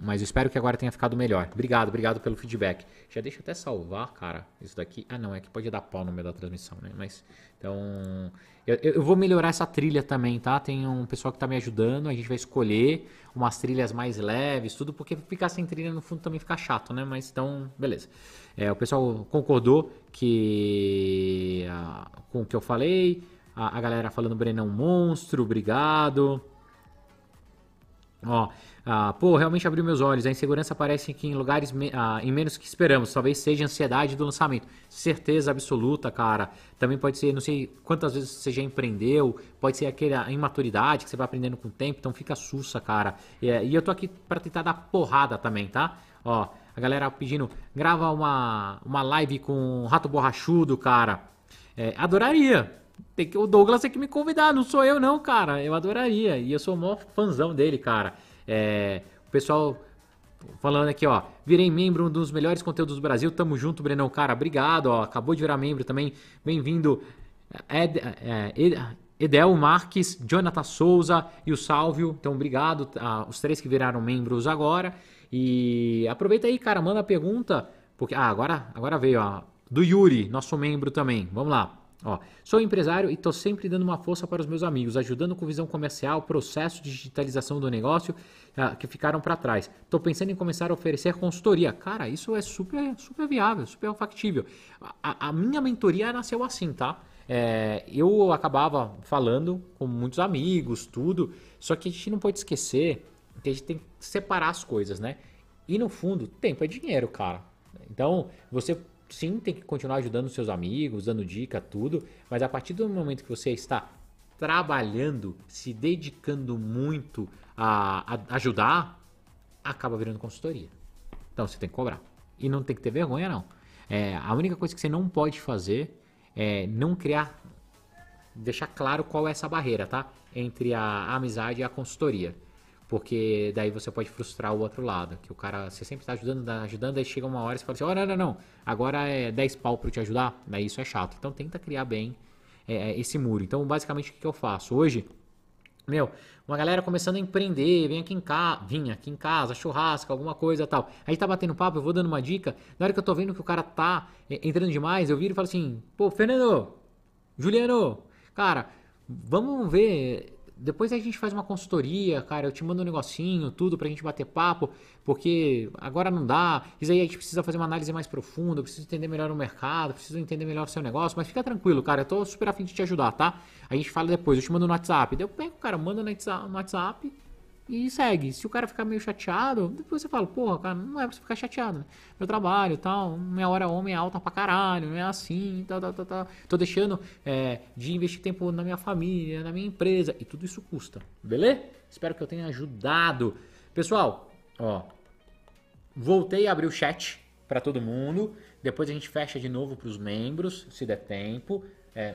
mas eu espero que agora tenha ficado melhor. Obrigado, obrigado pelo feedback. Já deixa até salvar, cara, isso daqui. Ah, não, é que pode dar pau no meio da transmissão, né? Mas, então, eu, eu vou melhorar essa trilha também, tá? Tem um pessoal que tá me ajudando, a gente vai escolher umas trilhas mais leves, tudo, porque ficar sem trilha no fundo também fica chato, né? Mas, então, beleza. É, o pessoal concordou que ah, com o que eu falei, a, a galera falando Brenão monstro, obrigado. Ó, ah, pô, realmente abriu meus olhos. A insegurança aparece aqui em lugares me ah, em menos que esperamos. Talvez seja ansiedade do lançamento. Certeza absoluta, cara. Também pode ser, não sei quantas vezes você já empreendeu. Pode ser aquela imaturidade que você vai aprendendo com o tempo. Então fica sussa, cara. E, e eu tô aqui para tentar dar porrada também, tá? Ó, a galera pedindo, grava uma, uma live com Rato Borrachudo, cara. É, adoraria. Tem que, o Douglas tem que me convidar, não sou eu não, cara. Eu adoraria. E eu sou o maior fãzão dele, cara. É, o pessoal falando aqui, ó. Virei membro um dos melhores conteúdos do Brasil. Tamo junto, Brenão. Cara, obrigado, ó. Acabou de virar membro também. Bem-vindo. Ed, é, Ed, Edel Marques, Jonathan Souza e o Salvio. Então, obrigado. Ah, os três que viraram membros agora. E aproveita aí, cara. Manda a pergunta. Porque, ah, agora, agora veio, ó. Do Yuri, nosso membro também. Vamos lá. Ó, sou empresário e estou sempre dando uma força para os meus amigos, ajudando com visão comercial, processo de digitalização do negócio uh, que ficaram para trás. Estou pensando em começar a oferecer consultoria. Cara, isso é super, super viável, super factível. A, a minha mentoria nasceu assim, tá? É, eu acabava falando com muitos amigos, tudo, só que a gente não pode esquecer que a gente tem que separar as coisas, né? E no fundo, tempo é dinheiro, cara. Então, você sim, tem que continuar ajudando seus amigos, dando dica, tudo, mas a partir do momento que você está trabalhando, se dedicando muito a, a ajudar, acaba virando consultoria. Então você tem que cobrar. E não tem que ter vergonha, não. É, a única coisa que você não pode fazer é não criar, deixar claro qual é essa barreira, tá? Entre a amizade e a consultoria. Porque daí você pode frustrar o outro lado. Que o cara, você sempre está ajudando, ajudando, aí chega uma hora e você fala assim: oh, não, não, não, agora é 10 pau para te ajudar. Daí isso é chato. Então tenta criar bem é, é, esse muro. Então, basicamente, o que, eu faço? Hoje, meu, uma galera começando a empreender, vem aqui em casa, vinha aqui em casa, churrasco, alguma coisa tal. A gente tá batendo papo, eu vou dando uma dica. Na hora que eu tô vendo que o cara tá é, entrando demais, eu viro e falo assim: pô, Fernando, Juliano, cara, vamos ver depois a gente faz uma consultoria, cara. Eu te mando um negocinho, tudo pra gente bater papo, porque agora não dá. Isso aí a gente precisa fazer uma análise mais profunda. Eu preciso entender melhor o mercado, preciso entender melhor o seu negócio. Mas fica tranquilo, cara. Eu tô super afim de te ajudar, tá? A gente fala depois. Eu te mando no WhatsApp. Daí eu pego, cara, manda no WhatsApp e segue. Se o cara ficar meio chateado, depois você fala, porra, cara, não é pra você ficar chateado, né? Meu trabalho tal, minha hora homem é alta pra caralho, não é assim, tal, tal, tal. Tô deixando é, de investir tempo na minha família, na minha empresa, e tudo isso custa, beleza? Espero que eu tenha ajudado. Pessoal, ó, voltei a abrir o chat para todo mundo. Depois a gente fecha de novo para os membros, se der tempo. É,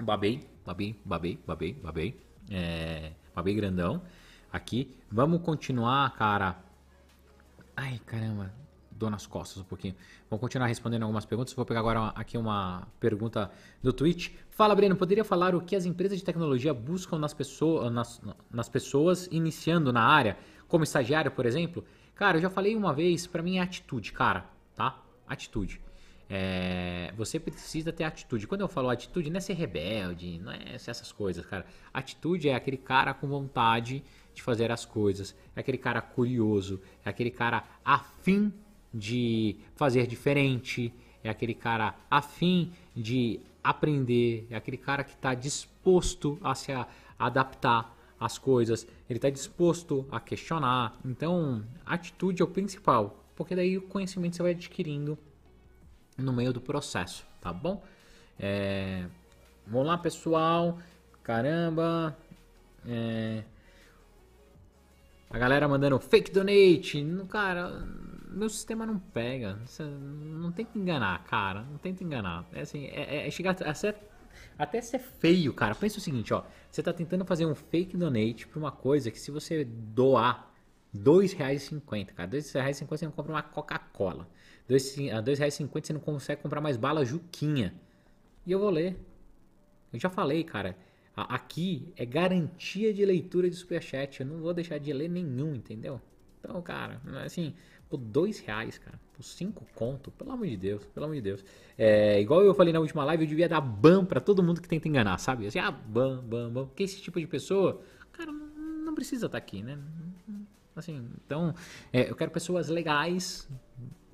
Babei, babei, babei, babei, babei. É, babei grandão. Aqui. Vamos continuar, cara. Ai, caramba. Dou nas costas um pouquinho. Vamos continuar respondendo algumas perguntas. Vou pegar agora aqui uma pergunta do Twitch. Fala, Breno. Poderia falar o que as empresas de tecnologia buscam nas, pessoa, nas, nas pessoas iniciando na área? Como estagiário, por exemplo? Cara, eu já falei uma vez. Para mim é atitude, cara. Tá? Atitude. É, você precisa ter atitude. Quando eu falo atitude, não é ser rebelde, não é essas coisas, cara. Atitude é aquele cara com vontade de fazer as coisas, é aquele cara curioso, é aquele cara afim de fazer diferente, é aquele cara afim de aprender, é aquele cara que está disposto a se adaptar às coisas, ele está disposto a questionar. Então, atitude é o principal, porque daí o conhecimento você vai adquirindo no meio do processo, tá bom? É, vamos lá, pessoal. Caramba. É, a galera mandando fake donate. Cara, meu sistema não pega. Não tem que enganar, cara. Não tenta enganar. É assim, é, é, é chegar a ser, até ser feio, cara. Pensa o seguinte, ó. Você tá tentando fazer um fake donate pra uma coisa que se você doar R$ 2,50, cara. R$ 2,50 você não compra uma Coca-Cola. R$ 2,50 você não consegue comprar mais bala Juquinha. E eu vou ler. Eu já falei, cara. Aqui é garantia de leitura de superchat. Eu não vou deixar de ler nenhum, entendeu? Então, cara, assim, por dois reais, cara, por cinco conto, pelo amor de Deus, pelo amor de Deus. É, igual eu falei na última live, eu devia dar ban pra todo mundo que tenta enganar, sabe? Assim, ah, ban, ban, ban. Porque esse tipo de pessoa, cara, não, não precisa estar tá aqui, né? Assim, então, é, eu quero pessoas legais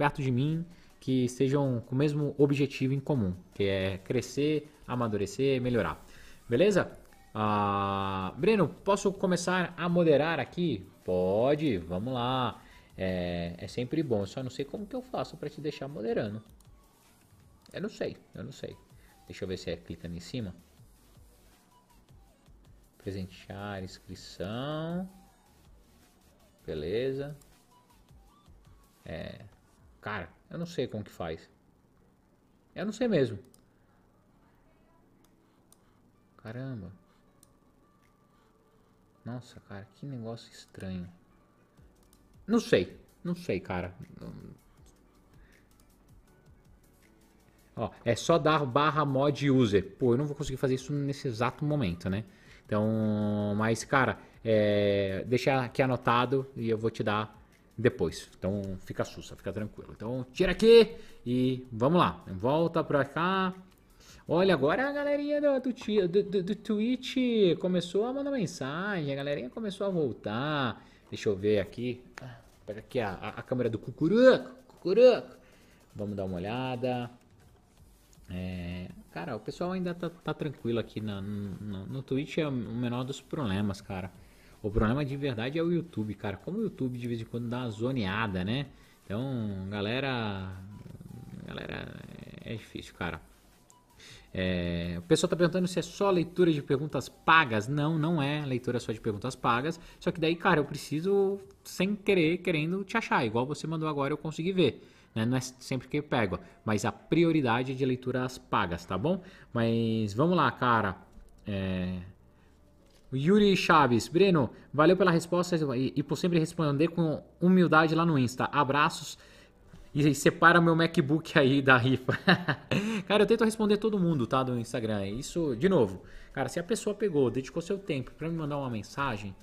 perto de mim que estejam com o mesmo objetivo em comum, que é crescer, amadurecer, melhorar. Beleza? Ah, Breno, posso começar a moderar aqui? Pode, vamos lá. É, é sempre bom, só não sei como que eu faço para te deixar moderando. Eu não sei, eu não sei. Deixa eu ver se é clicando em cima. Presentear, inscrição. Beleza. É. Cara, eu não sei como que faz. Eu não sei mesmo. Caramba. Nossa, cara, que negócio estranho. Não sei. Não sei, cara. Ó, é só dar barra mod user. Pô, eu não vou conseguir fazer isso nesse exato momento, né? Então, mas, cara, é, deixa aqui anotado e eu vou te dar depois. Então, fica sussa, fica tranquilo. Então, tira aqui e vamos lá. Volta pra cá. Olha, agora a galerinha do, do, do, do Twitch começou a mandar mensagem. A galerinha começou a voltar. Deixa eu ver aqui. Pega aqui a, a, a câmera do Cucuruco. Cucuruco. Vamos dar uma olhada. É, cara, o pessoal ainda tá, tá tranquilo aqui no, no, no Twitch, é o menor dos problemas, cara. O problema de verdade é o YouTube, cara. Como o YouTube de vez em quando dá uma zoneada, né? Então, galera. Galera, é difícil, cara. É, o pessoal está perguntando se é só leitura de perguntas pagas. Não, não é leitura só de perguntas pagas. Só que daí, cara, eu preciso, sem querer, querendo te achar. Igual você mandou agora, eu consegui ver. Né? Não é sempre que eu pego, mas a prioridade é de leituras pagas, tá bom? Mas vamos lá, cara. É... Yuri Chaves, Breno, valeu pela resposta e, por sempre responder com humildade lá no Insta. Abraços e separa meu MacBook aí da rifa. cara, eu tento responder todo mundo, tá? Do Instagram. Isso, de novo, cara, se a pessoa pegou, dedicou seu tempo para me mandar uma mensagem,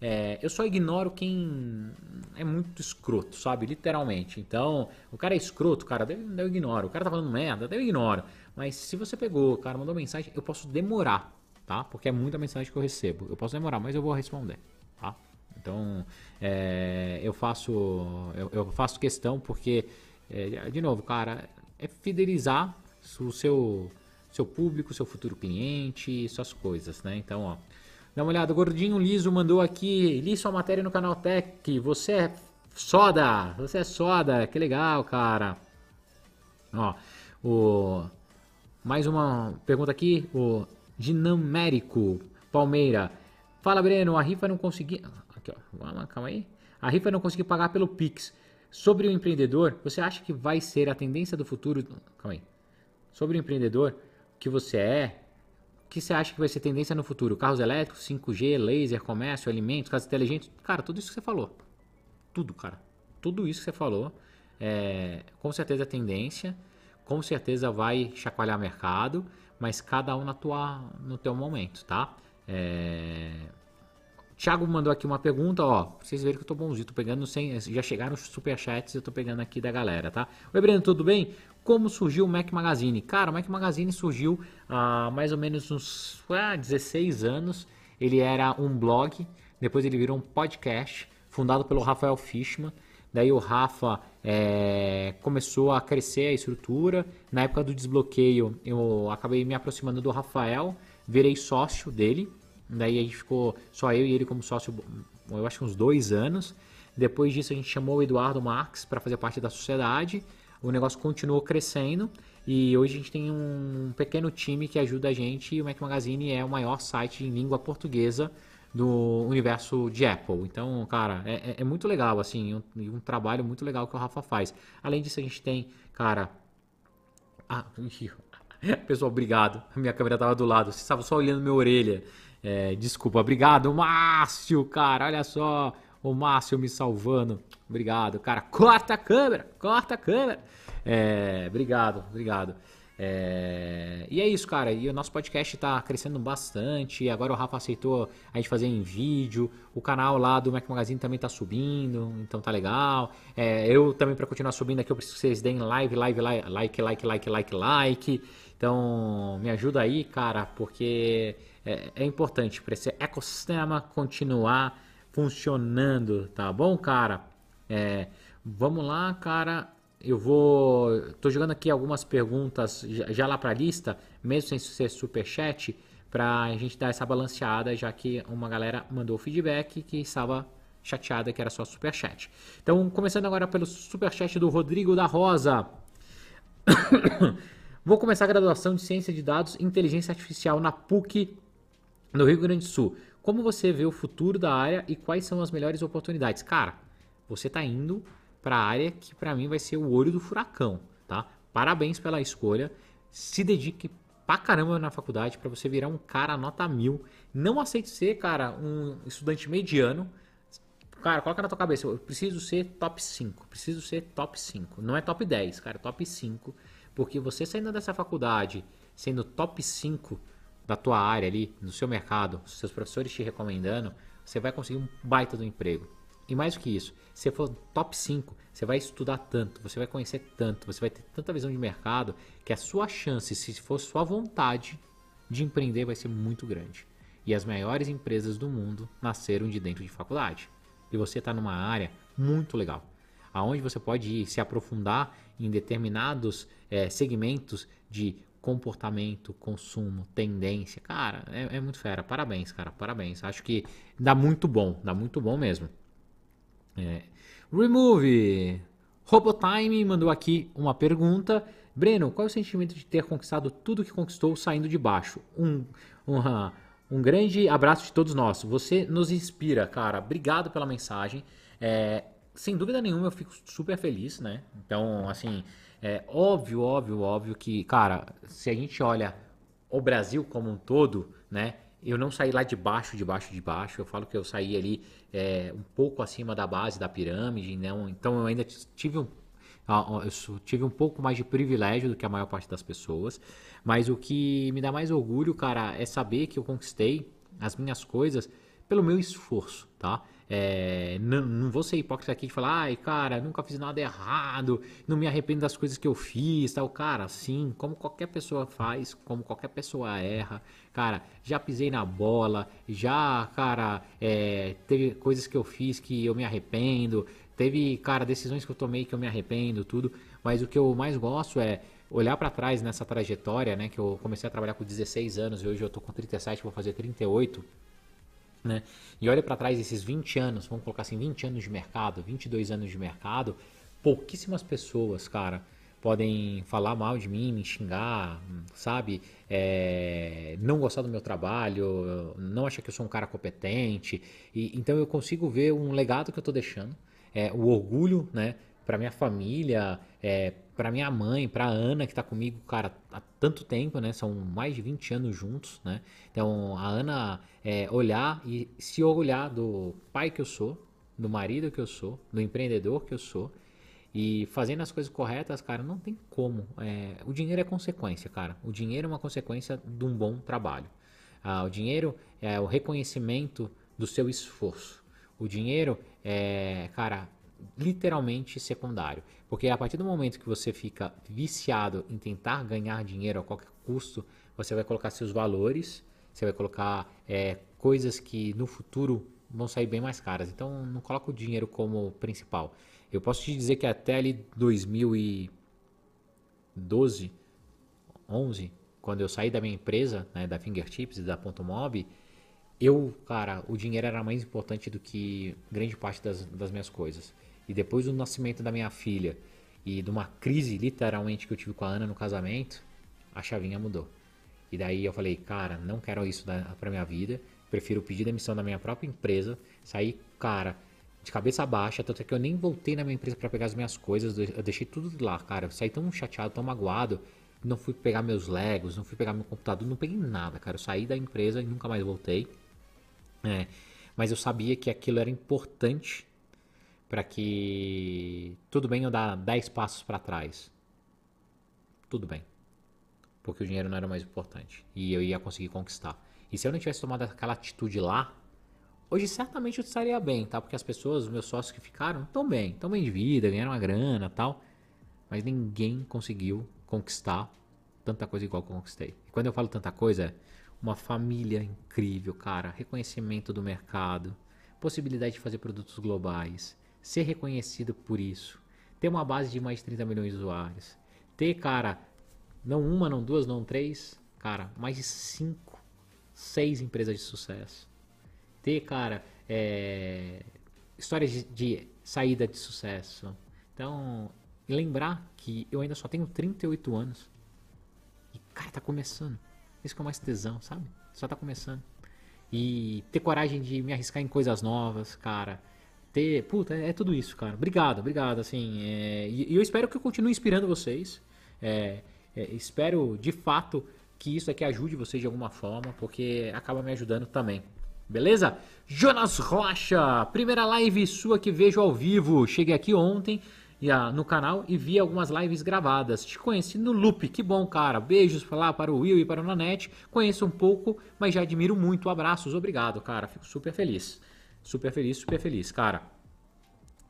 é, eu só ignoro quem é muito escroto, sabe? Literalmente. Então, o cara é escroto, cara, eu, eu ignoro. O cara tá falando merda, eu ignoro. Mas se você pegou, cara, mandou mensagem, eu posso demorar, tá? Porque é muita mensagem que eu recebo. Eu posso demorar, mas eu vou responder, tá? Então, é, eu faço eu, eu, faço questão porque, é, de novo, cara, é fidelizar o seu seu público, seu futuro cliente, suas coisas, né? Então, ó, Dá uma olhada, Gordinho Liso mandou aqui, li sua matéria no canal Tech, você é soda, você é soda, que legal, cara. Ó, o mais uma pergunta aqui, o Dinamérico Palmeira. Fala, Breno, a rifa não consegui. Aqui, ó. Calma aí. A rifa não consegui pagar pelo Pix. Sobre o empreendedor, você acha que vai ser a tendência do futuro? Calma aí. Sobre o empreendedor que você é, o que você acha que vai ser tendência no futuro? Carros elétricos, 5G, laser, comércio, alimentos, casas inteligentes? Cara, tudo isso que você falou. Tudo, cara. Tudo isso que você falou. É, com certeza é tendência. Com certeza vai chacoalhar mercado. Mas cada um na tua, no teu momento, tá? É... Thiago mandou aqui uma pergunta, ó. Pra vocês verem que eu tô bonzinho, tô pegando sem. Já chegaram os superchats, eu tô pegando aqui da galera, tá? Oi, Breno, tudo bem? Como surgiu o Mac Magazine? Cara, o Mac Magazine surgiu há mais ou menos uns ah, 16 anos. Ele era um blog, depois ele virou um podcast, fundado pelo Rafael Fishman. Daí o Rafa é, começou a crescer a estrutura. Na época do desbloqueio, eu acabei me aproximando do Rafael, virei sócio dele. Daí a gente ficou só eu e ele como sócio, eu acho que uns dois anos. Depois disso a gente chamou o Eduardo Marques para fazer parte da sociedade o negócio continuou crescendo e hoje a gente tem um pequeno time que ajuda a gente e o Mac Magazine é o maior site em língua portuguesa do universo de Apple. Então, cara, é, é, é muito legal, assim, um, um, trabalho muito legal que o Rafa faz. Além disso, a gente tem, cara... Ah, pessoal, obrigado. A minha câmera estava do lado, você estava só olhando minha orelha. É, desculpa, obrigado, Márcio, cara, olha só. O Márcio me salvando. Obrigado, cara. Corta a câmera, corta a câmera. É, obrigado, obrigado. É... E é isso, cara. E o nosso podcast está crescendo bastante. Agora o Rafa aceitou a gente fazer em vídeo. O canal lá do Mac Magazine também está subindo, então tá legal. É, eu também, para continuar subindo aqui, eu preciso que vocês deem live, live, like, like, like, like, like, like. Então me ajuda aí, cara, porque é, é importante para esse ecossistema continuar funcionando, tá bom, cara? É, vamos lá, cara eu vou. Tô jogando aqui algumas perguntas já lá para a lista, mesmo sem ser super chat, para a gente dar essa balanceada, já que uma galera mandou feedback que estava chateada que era só super chat. Então, começando agora pelo super chat do Rodrigo da Rosa. Vou começar a graduação de Ciência de Dados e Inteligência Artificial na PUC no Rio Grande do Sul. Como você vê o futuro da área e quais são as melhores oportunidades? Cara, você está indo para a área que para mim vai ser o olho do furacão, tá? Parabéns pela escolha. Se dedique pra caramba na faculdade para você virar um cara nota mil. Não aceite ser, cara, um estudante mediano. Cara, coloca na tua cabeça, eu preciso ser top 5, preciso ser top 5. Não é top 10, cara, top 5. Porque você saindo dessa faculdade, sendo top 5 da tua área ali, no seu mercado, seus professores te recomendando, você vai conseguir um baita do emprego. E mais do que isso, se for top 5, você vai estudar tanto, você vai conhecer tanto, você vai ter tanta visão de mercado que a sua chance, se for sua vontade de empreender, vai ser muito grande. E as maiores empresas do mundo nasceram de dentro de faculdade. E você está numa área muito legal, aonde você pode ir se aprofundar em determinados é, segmentos de comportamento, consumo, tendência. Cara, é, é muito fera. Parabéns, cara. Parabéns. Acho que dá muito bom, dá muito bom mesmo. É. Remove. Robotime mandou aqui uma pergunta. Breno, qual é o sentimento de ter conquistado tudo que conquistou saindo de baixo? Um, um, um grande abraço de todos nós. Você nos inspira, cara. Obrigado pela mensagem. É, sem dúvida nenhuma, eu fico super feliz, né? Então, assim, é óbvio, óbvio, óbvio que, cara, se a gente olha o Brasil como um todo, né? Eu não saí lá de baixo, de baixo, de baixo. Eu falo que eu saí ali é, um pouco acima da base da pirâmide, não, então eu ainda tive um, eu tive um pouco mais de privilégio do que a maior parte das pessoas. Mas o que me dá mais orgulho, cara, é saber que eu conquistei as minhas coisas pelo meu esforço, tá? É, não, não, vou ser hipócrita aqui de falar, ai, cara, nunca fiz nada errado, não me arrependo das coisas que eu fiz, tal. Cara, sim, como qualquer pessoa faz, como qualquer pessoa erra. Cara, já pisei na bola, já, cara, é, teve coisas que eu fiz que eu me arrependo, teve, cara, decisões que eu tomei que eu me arrependo, tudo. Mas o que eu mais gosto é olhar para trás nessa trajetória, né? Que eu comecei a trabalhar com 16 anos e hoje eu tô com 37, vou fazer 38 né? E olha para trás esses 20 anos, vamos colocar assim, 20 anos de mercado, 22 anos de mercado, pouquíssimas pessoas, cara, podem falar mal de mim, me xingar, sabe? É, não gostar do meu trabalho, não achar que eu sou um cara competente. E, então eu consigo ver um legado que eu estou deixando, é, o orgulho, né? Para minha família, é, para minha mãe, para Ana que está comigo, cara, há tanto tempo, né? São mais de 20 anos juntos, né? Então a Ana é, olhar e se orgulhar do pai que eu sou, do marido que eu sou, do empreendedor que eu sou e fazendo as coisas corretas, cara, não tem como. É, o dinheiro é consequência, cara. O dinheiro é uma consequência de um bom trabalho. Ah, o dinheiro é o reconhecimento do seu esforço. O dinheiro é, cara, literalmente secundário. Porque a partir do momento que você fica viciado em tentar ganhar dinheiro a qualquer custo, você vai colocar seus valores, você vai colocar é, coisas que no futuro vão sair bem mais caras. Então não coloca o dinheiro como principal. Eu posso te dizer que até ali 2012, 11, quando eu saí da minha empresa, né, da Fingertips e da Ponto Mob, eu, cara, o dinheiro era mais importante do que grande parte das, das minhas coisas. E depois do nascimento da minha filha e de uma crise literalmente que eu tive com a Ana no casamento, a chavinha mudou. E daí eu falei, cara, não quero isso para minha vida. Prefiro pedir demissão da minha própria empresa, sair, cara, de cabeça baixa, tanto é que eu nem voltei na minha empresa para pegar as minhas coisas, eu deixei tudo lá, cara. Eu saí tão chateado, tão magoado, não fui pegar meus Legos, não fui pegar meu computador, não peguei nada, cara. Eu saí da empresa e nunca mais voltei. É, mas eu sabia que aquilo era importante para que tudo bem eu dar 10 passos para trás. Tudo bem. porque o dinheiro não era mais importante e eu ia conseguir conquistar. E se eu não tivesse tomado aquela atitude lá, hoje certamente eu estaria bem, tá? Porque as pessoas, os meus sócios que ficaram, estão bem, estão bem de vida, ganharam uma grana tal, mas ninguém conseguiu conquistar tanta coisa igual eu conquistei. E quando eu falo tanta coisa, uma família incrível, cara, reconhecimento do mercado, possibilidade de fazer produtos globais, ser reconhecido por isso, ter uma base de mais de 30 milhões de usuários, ter, cara, não uma, não duas, não três, cara, mais de cinco, seis empresas de sucesso. Ter, cara, é, histórias de, de saída de sucesso. Então, lembrar que eu ainda só tenho 38 anos. E, cara, tá começando. Isso que é mais tesão, sabe? Só tá começando. E ter coragem de me arriscar em coisas novas, cara. Ter. Puta, é, tudo isso, cara. Obrigado, obrigado. Assim, é, e, e, eu espero que eu continue inspirando vocês. É, é, espero de fato que isso aqui ajude vocês de alguma forma, porque acaba me ajudando também. Beleza? Jonas Rocha, primeira live sua que vejo ao vivo. Cheguei aqui ontem no canal e vi algumas lives gravadas. Te conheci no Loop, que bom, cara. Beijos lá para o Will e para o Nanete. Conheço um pouco, mas já admiro muito. Abraços, obrigado, cara. Fico super feliz. Super feliz, super feliz, cara.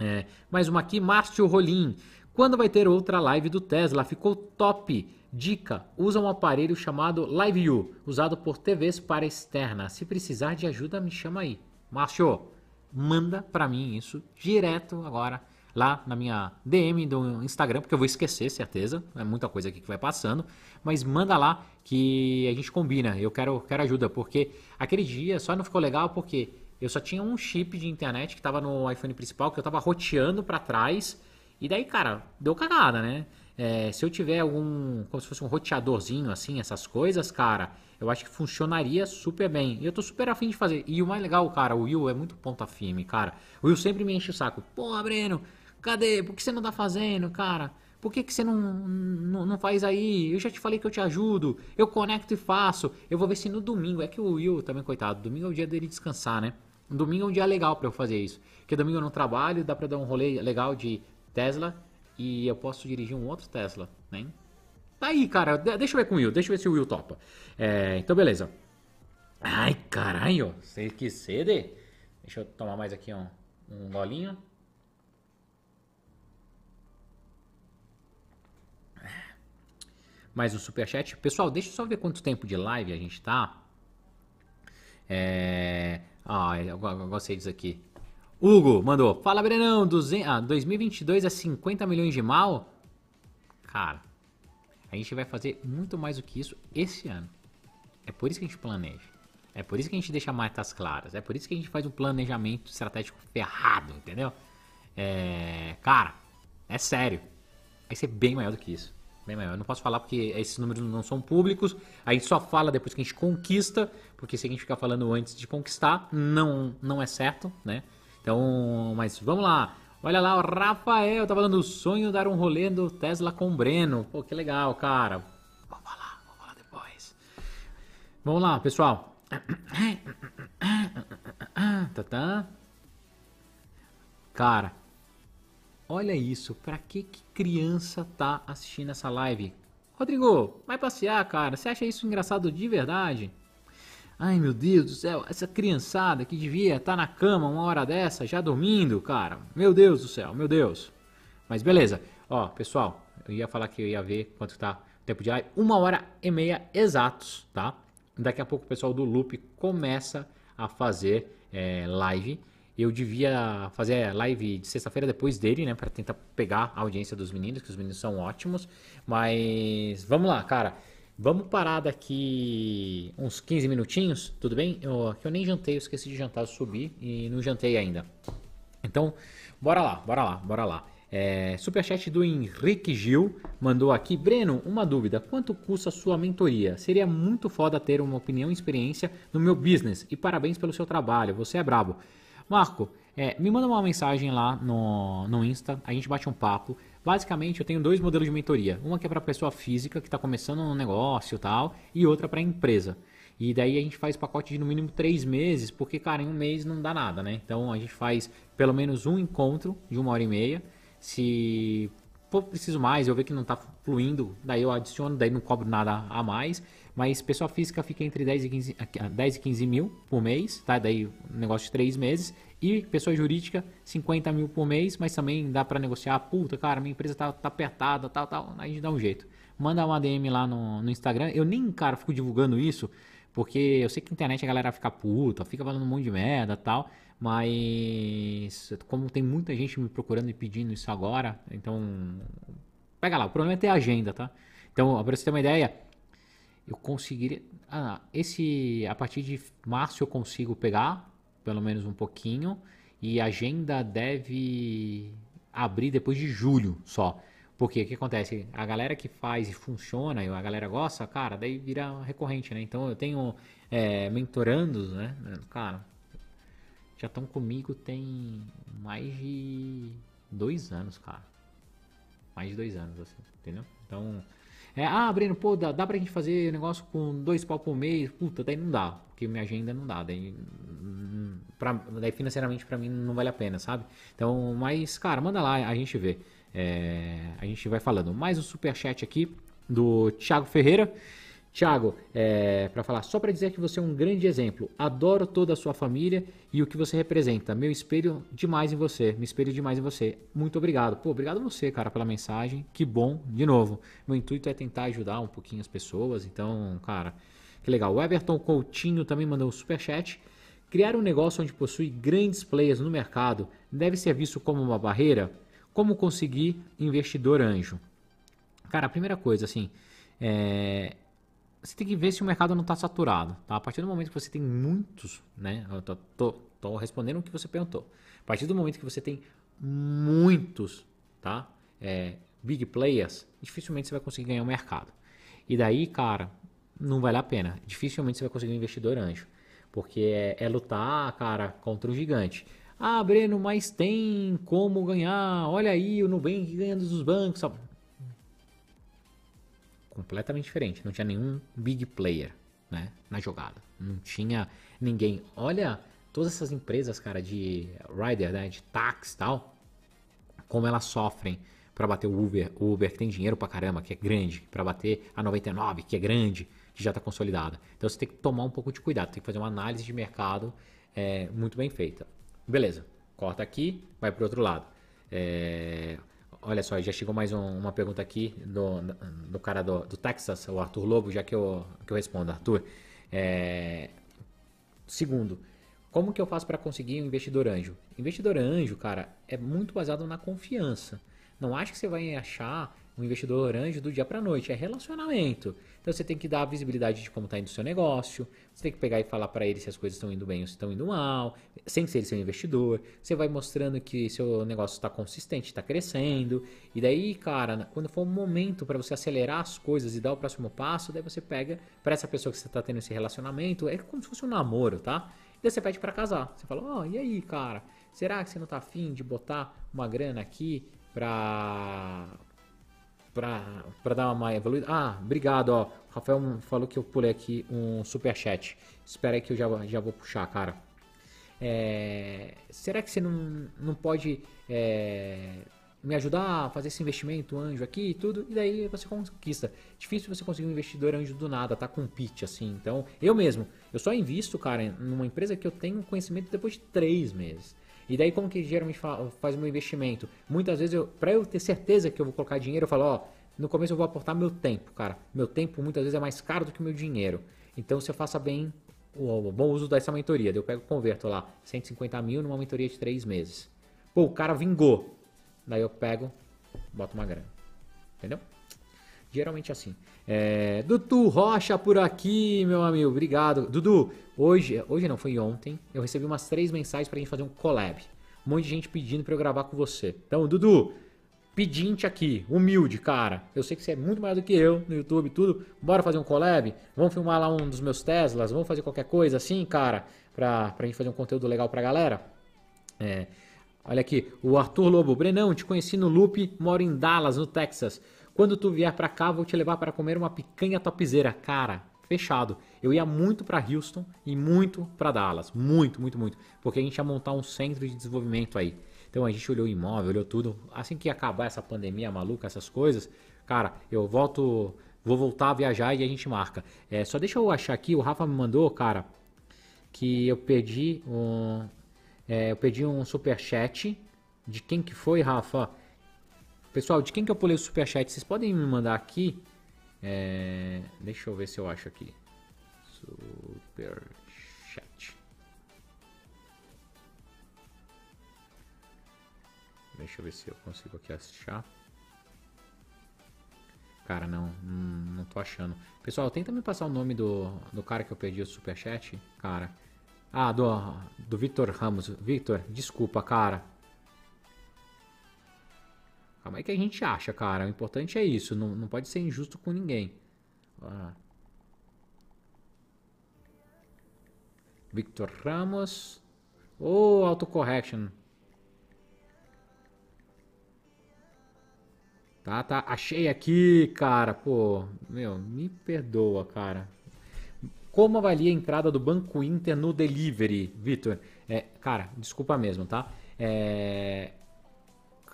É, mais uma aqui, Márcio Rolim. Quando vai ter outra live do Tesla? Ficou top. Dica: usa um aparelho chamado LiveU, usado por TVs para externa. Se precisar de ajuda, me chama aí. Márcio, manda para mim isso direto agora lá na minha DM do Instagram, porque eu vou esquecer, certeza. É muita coisa aqui que vai passando. Mas manda lá que a gente combina. Eu quero, quero ajuda, porque aquele dia só não ficou legal porque eu só tinha um chip de internet que estava no iPhone principal, que eu estava roteando para trás. E daí, cara, deu cagada, né? É, se eu tiver algum, como se fosse um roteadorzinho assim, essas coisas, cara, eu acho que funcionaria super bem. E eu tô super afim de fazer. E o mais legal, cara, o Will é muito ponta firme, cara. O Will sempre me enche o saco. Pô, Breno, Cadê? Por que você não tá fazendo, cara? Por que, que você não, não, não, faz aí? Eu já te falei que eu te ajudo. Eu conecto e faço. Eu vou ver se no domingo. É que o Will também, coitado. Domingo é o dia dele descansar, né? Domingo é um dia legal para eu fazer isso. Porque domingo eu não trabalho, dá pra dar um rolê legal de Tesla. E eu posso dirigir um outro Tesla, né? Tá aí, cara. Deixa eu ver com o Will. Deixa eu ver se o Will topa. É, então, beleza. Ai, caralho. Você que sede. Deixa eu tomar mais aqui um, um golinho. mais um superchat. Pessoal, deixa eu só ver quanto tempo de live a gente tá. É... Ah, eu gostei disso aqui. Hugo mandou. Fala, Brenão. 200... Ah, 2022 é 50 milhões de mal? Cara, a gente vai fazer muito mais do que isso esse ano. É por isso que a gente planeja. É por isso que a gente deixa metas claras. É por isso que a gente faz um planejamento estratégico ferrado, entendeu? É... Cara, é sério. Vai ser bem maior do que isso bem maior. Eu não posso falar porque esses números não são públicos. A gente só fala depois que a gente conquista, porque se a gente ficar falando antes de conquistar, não, não é certo, né? Então, mas vamos lá. Olha lá, o Rafael tá falando o sonho dar um rolê do Tesla com o Breno. Pô, que legal, cara. Vamos falar, vamos falar depois. Vamos lá, pessoal. Cara, Olha isso, pra que, que criança tá assistindo essa live? Rodrigo, vai passear, cara. Você acha isso engraçado de verdade? Ai meu Deus do céu, essa criançada que devia estar tá na cama uma hora dessa, já dormindo, cara. Meu Deus do céu, meu Deus. Mas beleza. Ó, pessoal, eu ia falar que eu ia ver quanto tá o tempo de live. Uma hora e meia exatos, tá? Daqui a pouco o pessoal do Loop começa a fazer é, live. Eu devia fazer live de sexta-feira depois dele, né? Pra tentar pegar a audiência dos meninos, que os meninos são ótimos. Mas vamos lá, cara. Vamos parar daqui uns 15 minutinhos, tudo bem? Eu, eu nem jantei, eu esqueci de jantar, eu subi e não jantei ainda. Então, bora lá, bora lá, bora lá. É, superchat do Henrique Gil mandou aqui. Breno, uma dúvida: quanto custa sua mentoria? Seria muito foda ter uma opinião e experiência no meu business. E parabéns pelo seu trabalho, você é brabo. Marco, é, me manda uma mensagem lá no, no Insta, a gente bate um papo. Basicamente, eu tenho dois modelos de mentoria. Uma que é para pessoa física que está começando um negócio e tal, e outra para empresa. E daí a gente faz pacote de no mínimo três meses, porque, cara, em um mês não dá nada, né? Então a gente faz pelo menos um encontro de uma hora e meia. Se for preciso mais, eu ver que não está fluindo, daí eu adiciono, daí não cobro nada a mais. Mas pessoa física fica entre 10 e 15, 10 e 15 mil por mês, tá? Daí negócio de 3 meses. E pessoa jurídica, 50 mil por mês, mas também dá para negociar. Puta, cara, minha empresa tá, tá apertada, tal, tal. Aí a gente dá um jeito. Manda uma DM lá no, no Instagram. Eu nem, cara, fico divulgando isso, porque eu sei que na internet a galera fica puta, fica falando um monte de merda tal. Mas como tem muita gente me procurando e pedindo isso agora, então pega lá. O problema é ter agenda, tá? Então, para você ter uma ideia, eu conseguiria. Ah, esse a partir de março eu consigo pegar pelo menos um pouquinho e a agenda deve abrir depois de julho só. Porque o que acontece? A galera que faz e funciona e a galera gosta, cara, daí vira recorrente, né? Então eu tenho é, mentorandos, né? Cara, já estão comigo tem mais de dois anos, cara. Mais de dois anos, assim, entendeu? Então, é, ah, Breno, pô, dá, dá pra gente fazer negócio com dois pau por mês? Puta, daí não dá, porque minha agenda não dá. Daí, pra, daí financeiramente pra mim não vale a pena, sabe? Então, mas, cara, manda lá, a gente vê. É, a gente vai falando. Mais um super chat aqui do Thiago Ferreira. Tiago, é, para falar, só para dizer que você é um grande exemplo. Adoro toda a sua família e o que você representa. Meu espelho demais em você. Me espelho demais em você. Muito obrigado. Pô, obrigado a você, cara, pela mensagem. Que bom. De novo, meu intuito é tentar ajudar um pouquinho as pessoas. Então, cara, que legal. O Everton Coutinho também mandou um super chat. Criar um negócio onde possui grandes players no mercado deve ser visto como uma barreira? Como conseguir investidor anjo? Cara, a primeira coisa, assim, é, você tem que ver se o mercado não está saturado. Tá? A partir do momento que você tem muitos, né? Eu tô, tô, tô, respondendo o que você perguntou. A partir do momento que você tem muitos, tá? É, big players, dificilmente você vai conseguir ganhar o mercado. E daí, cara, não vale a pena. Dificilmente você vai conseguir um investidor anjo. Porque é, é lutar, cara, contra o gigante. Ah, Breno, mas tem como ganhar. Olha aí o Nubank ganhando dos bancos completamente diferente. Não tinha nenhum big player né, na jogada. Não tinha ninguém. Olha todas essas empresas, cara, de rider, né, de táxi e tal, como elas sofrem para bater o Uber, o Uber que tem dinheiro pra caramba, que é grande, para bater a 99, que é grande, que já está consolidada. Então você tem que tomar um pouco de cuidado, tem que fazer uma análise de mercado é, muito bem feita. Beleza, corta aqui, vai para o outro lado. É, Olha só, já chegou mais um, uma pergunta aqui do, do cara do, do, Texas, o Arthur Lobo, já que eu, que eu respondo. Arthur, é... segundo, como que eu faço para conseguir um investidor anjo? Investidor anjo, cara, é muito baseado na confiança. Não acho que você vai achar um investidor anjo do dia para noite, é relacionamento. Então você tem que dar a visibilidade de como está indo o seu negócio, você tem que pegar e falar para ele se as coisas estão indo bem ou se estão indo mal, sem ser ele seu investidor. Você vai mostrando que seu negócio está consistente, está crescendo. E daí, cara, quando for um momento para você acelerar as coisas e dar o próximo passo, daí você pega para essa pessoa que você está tendo esse relacionamento, é como se fosse um namoro, tá? E daí você pede para casar. Você fala, ó, oh, e aí, cara? Será que você não tá afim de botar uma grana aqui pra para dar uma evoluída. Ah, obrigado, ó. O Rafael falou que eu pulei aqui um super chat. Espera aí que eu já, já vou puxar, cara. É, será que você não, não pode é, me ajudar a fazer esse investimento anjo aqui e tudo? E daí você conquista. Difícil você conseguir um investidor anjo do nada, tá com pitch assim. Então, eu mesmo, eu só invisto, cara, numa empresa que eu tenho conhecimento depois de três meses. E daí como que geralmente faz o meu investimento? Muitas vezes, eu, para eu ter certeza que eu vou colocar dinheiro, eu falo, ó, no começo eu vou aportar meu tempo, cara. Meu tempo muitas vezes é mais caro do que o meu dinheiro. Então se eu faça bem o, bom uso dessa mentoria, eu pego converto lá 150 mil numa mentoria de 3 meses. Pô, o cara vingou. Daí eu pego, boto uma grana. Entendeu? Geralmente assim. É, Dudu Rocha por aqui, meu amigo. Obrigado. Dudu, hoje, hoje não, foi ontem. Eu recebi umas três mensagens pra gente fazer um collab. Um monte de gente pedindo pra eu gravar com você. Então, Dudu, pedinte aqui, humilde, cara. Eu sei que você é muito maior do que eu no YouTube tudo. Bora fazer um collab? Vamos filmar lá um dos meus Teslas? Vamos fazer qualquer coisa assim, cara? Pra, pra gente fazer um conteúdo legal pra galera? É. Olha aqui, o Arthur Lobo. Brenão, te conheci no Loop, moro em Dallas, no Texas. Quando tu vier para cá, vou te levar para comer uma picanha topzeira. Cara, fechado. Eu ia muito para Houston e muito para Dallas. Muito, muito, muito. Porque a gente ia montar um centro de desenvolvimento aí. Então a gente olhou o imóvel, olhou tudo. Assim que acabar essa pandemia maluca, essas coisas, cara, eu volto, vou voltar a viajar e a gente marca. É, só deixa eu achar aqui, o Rafa me mandou, cara, que eu pedi um, é, eu pedi um super chat de quem que foi, Rafa? Pessoal, de quem que eu pulei o superchat? Vocês podem me mandar aqui? É, deixa eu ver se eu acho aqui. Superchat. Deixa eu ver se eu consigo aqui achar. Cara, não, não, tô achando. Pessoal, tenta me passar o nome do, do cara que eu pedi o superchat, cara. Ah, do, do Victor Ramos. Victor, desculpa, cara. Calma aí que a gente acha, cara. O importante é isso. Não, não pode ser injusto com ninguém. Ah. Victor Ramos. Ô, oh, autocorrection. Tá, tá. Achei aqui, cara. Pô, meu, me perdoa, cara. Como avalia a entrada do Banco Inter no delivery, Vitor? É, cara, desculpa mesmo, tá? É,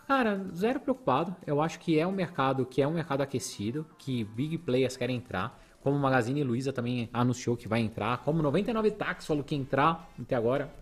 Cara, zero preocupado. Eu acho que é um mercado que é um mercado aquecido, que big players querem entrar. Como o Magazine Luiza também anunciou que vai entrar, como 99 Tax falou que entrar até agora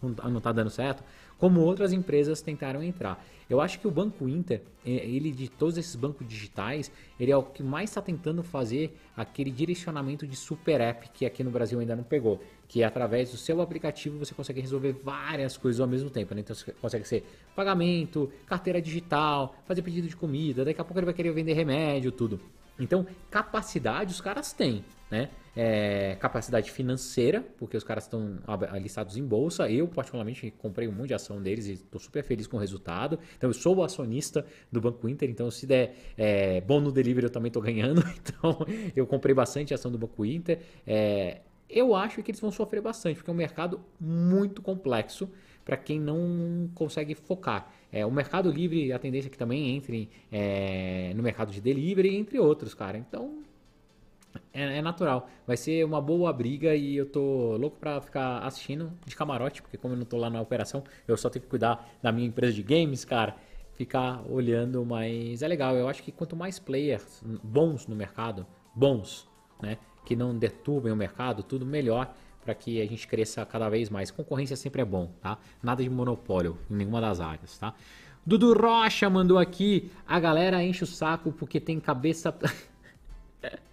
não está dando certo, como outras empresas tentaram entrar. Eu acho que o Banco Inter, é, ele de todos esses bancos digitais, ele é o que mais está tentando fazer aquele direcionamento de super app que aqui no Brasil ainda não pegou, que é através do seu aplicativo você consegue resolver várias coisas ao mesmo tempo. Né? Então você consegue ser pagamento, carteira digital, fazer pedido de comida, daqui a pouco ele vai querer vender remédio, tudo. Então, capacidade os caras têm, né? É, capacidade financeira, porque os caras estão listados em bolsa. Eu, particularmente, comprei um monte de ação deles e estou super feliz com o resultado. Então, eu sou o acionista do Banco Inter. Então, se der é, bom no delivery, eu também estou ganhando. Então, eu comprei bastante ação do Banco Inter. É, eu acho que eles vão sofrer bastante, porque é um mercado muito complexo para quem não consegue focar. É, o Mercado Livre, a tendência é que também entre é, no mercado de delivery, entre outros, cara. Então, é, é, natural. Vai ser uma boa briga e eu tô louco para ficar assistindo de camarote, porque como eu não tô lá na operação, eu só tenho que cuidar da minha empresa de games, cara. Ficar olhando, mas é legal. Eu acho que quanto mais players bons no mercado, bons, né, que não deturbem o mercado, tudo melhor para que a gente cresça cada vez mais. Concorrência sempre é bom, tá? Nada de monopólio em nenhuma das áreas, tá? Dudu Rocha mandou aqui, a galera enche o saco porque tem cabeça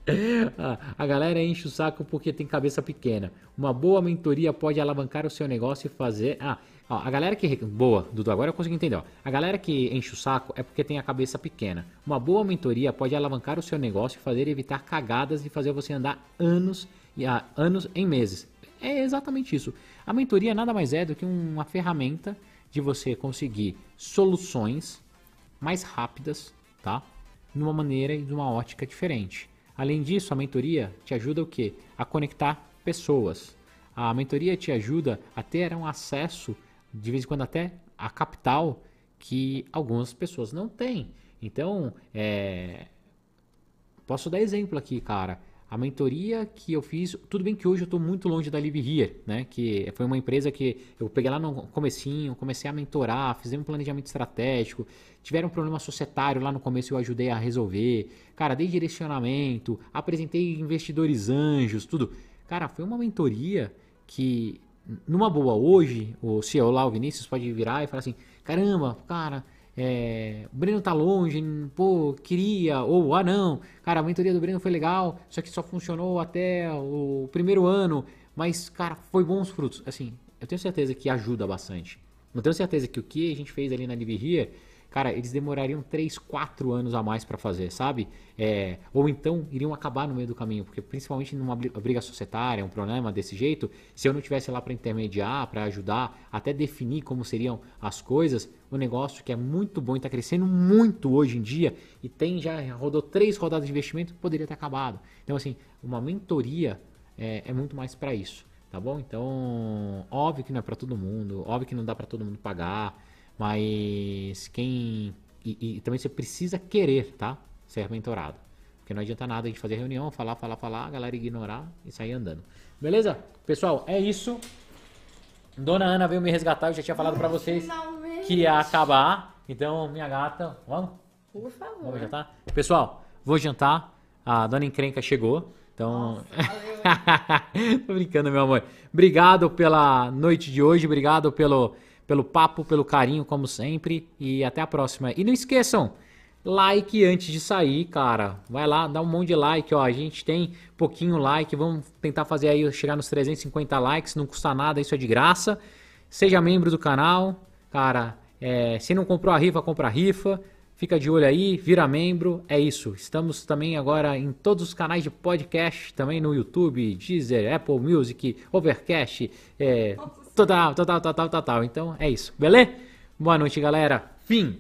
a galera enche o saco porque tem cabeça pequena. Uma boa mentoria pode alavancar o seu negócio e fazer. Ah, ó, a galera que. Boa, Dudu, agora eu consigo entender. Ó. A galera que enche o saco é porque tem a cabeça pequena. Uma boa mentoria pode alavancar o seu negócio e fazer evitar cagadas e fazer você andar anos, e, ah, anos em meses. É exatamente isso. A mentoria nada mais é do que uma ferramenta de você conseguir soluções mais rápidas, tá? De uma maneira e de uma ótica diferente. Além disso, a mentoria te ajuda o quê? A conectar pessoas. A mentoria te ajuda a ter um acesso, de vez em quando até, a capital que algumas pessoas não têm. Então, é... posso dar exemplo aqui, cara. A mentoria que eu fiz, tudo bem que hoje eu estou muito longe da Live Here, né? Que foi uma empresa que eu peguei lá no comecinho, comecei a mentorar, fizemos um planejamento estratégico, tiveram um problema societário lá no começo eu ajudei a resolver. Cara, dei direcionamento, apresentei investidores anjos, tudo. Cara, foi uma mentoria que, numa boa, hoje, o CEO lá, o Vinícius, pode virar e falar assim: caramba, cara, é, o Breno tá longe, pô, queria, ou ah não, cara, a mentoria do Breno foi legal, só que só funcionou até o primeiro ano, mas, cara, foi bons frutos. Assim, eu tenho certeza que ajuda bastante. Eu tenho certeza que o que a gente fez ali na Live Here cara, eles demorariam 3, 4 anos a mais para fazer, sabe? É, ou então iriam acabar no meio do caminho, porque principalmente numa briga societária, um problema desse jeito, se eu não tivesse lá para intermediar, para ajudar, até definir como seriam as coisas, o um negócio que é muito bom e está crescendo muito hoje em dia e tem já rodou três rodadas de investimento, poderia ter acabado. Então assim, uma mentoria é, é muito mais para isso, tá bom? Então, óbvio que não é para todo mundo, óbvio que não dá para todo mundo pagar. Mas quem. E, e, também você precisa querer, tá? Ser mentorado. Porque não adianta nada a gente fazer reunião, falar, falar, falar, a galera ignorar e sair andando. Beleza? Pessoal, é isso. Dona Ana veio me resgatar, eu já tinha falado para vocês. Finalmente. que ia acabar. Então, minha gata, vamos? Por favor. Vamos jantar? Pessoal, vou jantar. A dona encrenca chegou. Então. Tô brincando, meu amor. Obrigado pela noite de hoje. Obrigado pelo, pelo papo, pelo carinho, como sempre. E até a próxima. E não esqueçam, like antes de sair, cara. Vai lá, dá um monte de like, ó. A gente tem pouquinho like. Vamos tentar fazer aí chegar nos 350 likes. Não custa nada, isso é de graça. Seja membro do canal. Cara, é, se não comprou a rifa, compra a rifa. Fica de olho aí, vira membro, é isso. Estamos também agora em todos os canais de podcast, também no YouTube, Deezer, Apple Music, Overcast, é, total, total, total, total. Então é isso, beleza? Boa noite, galera. Fim.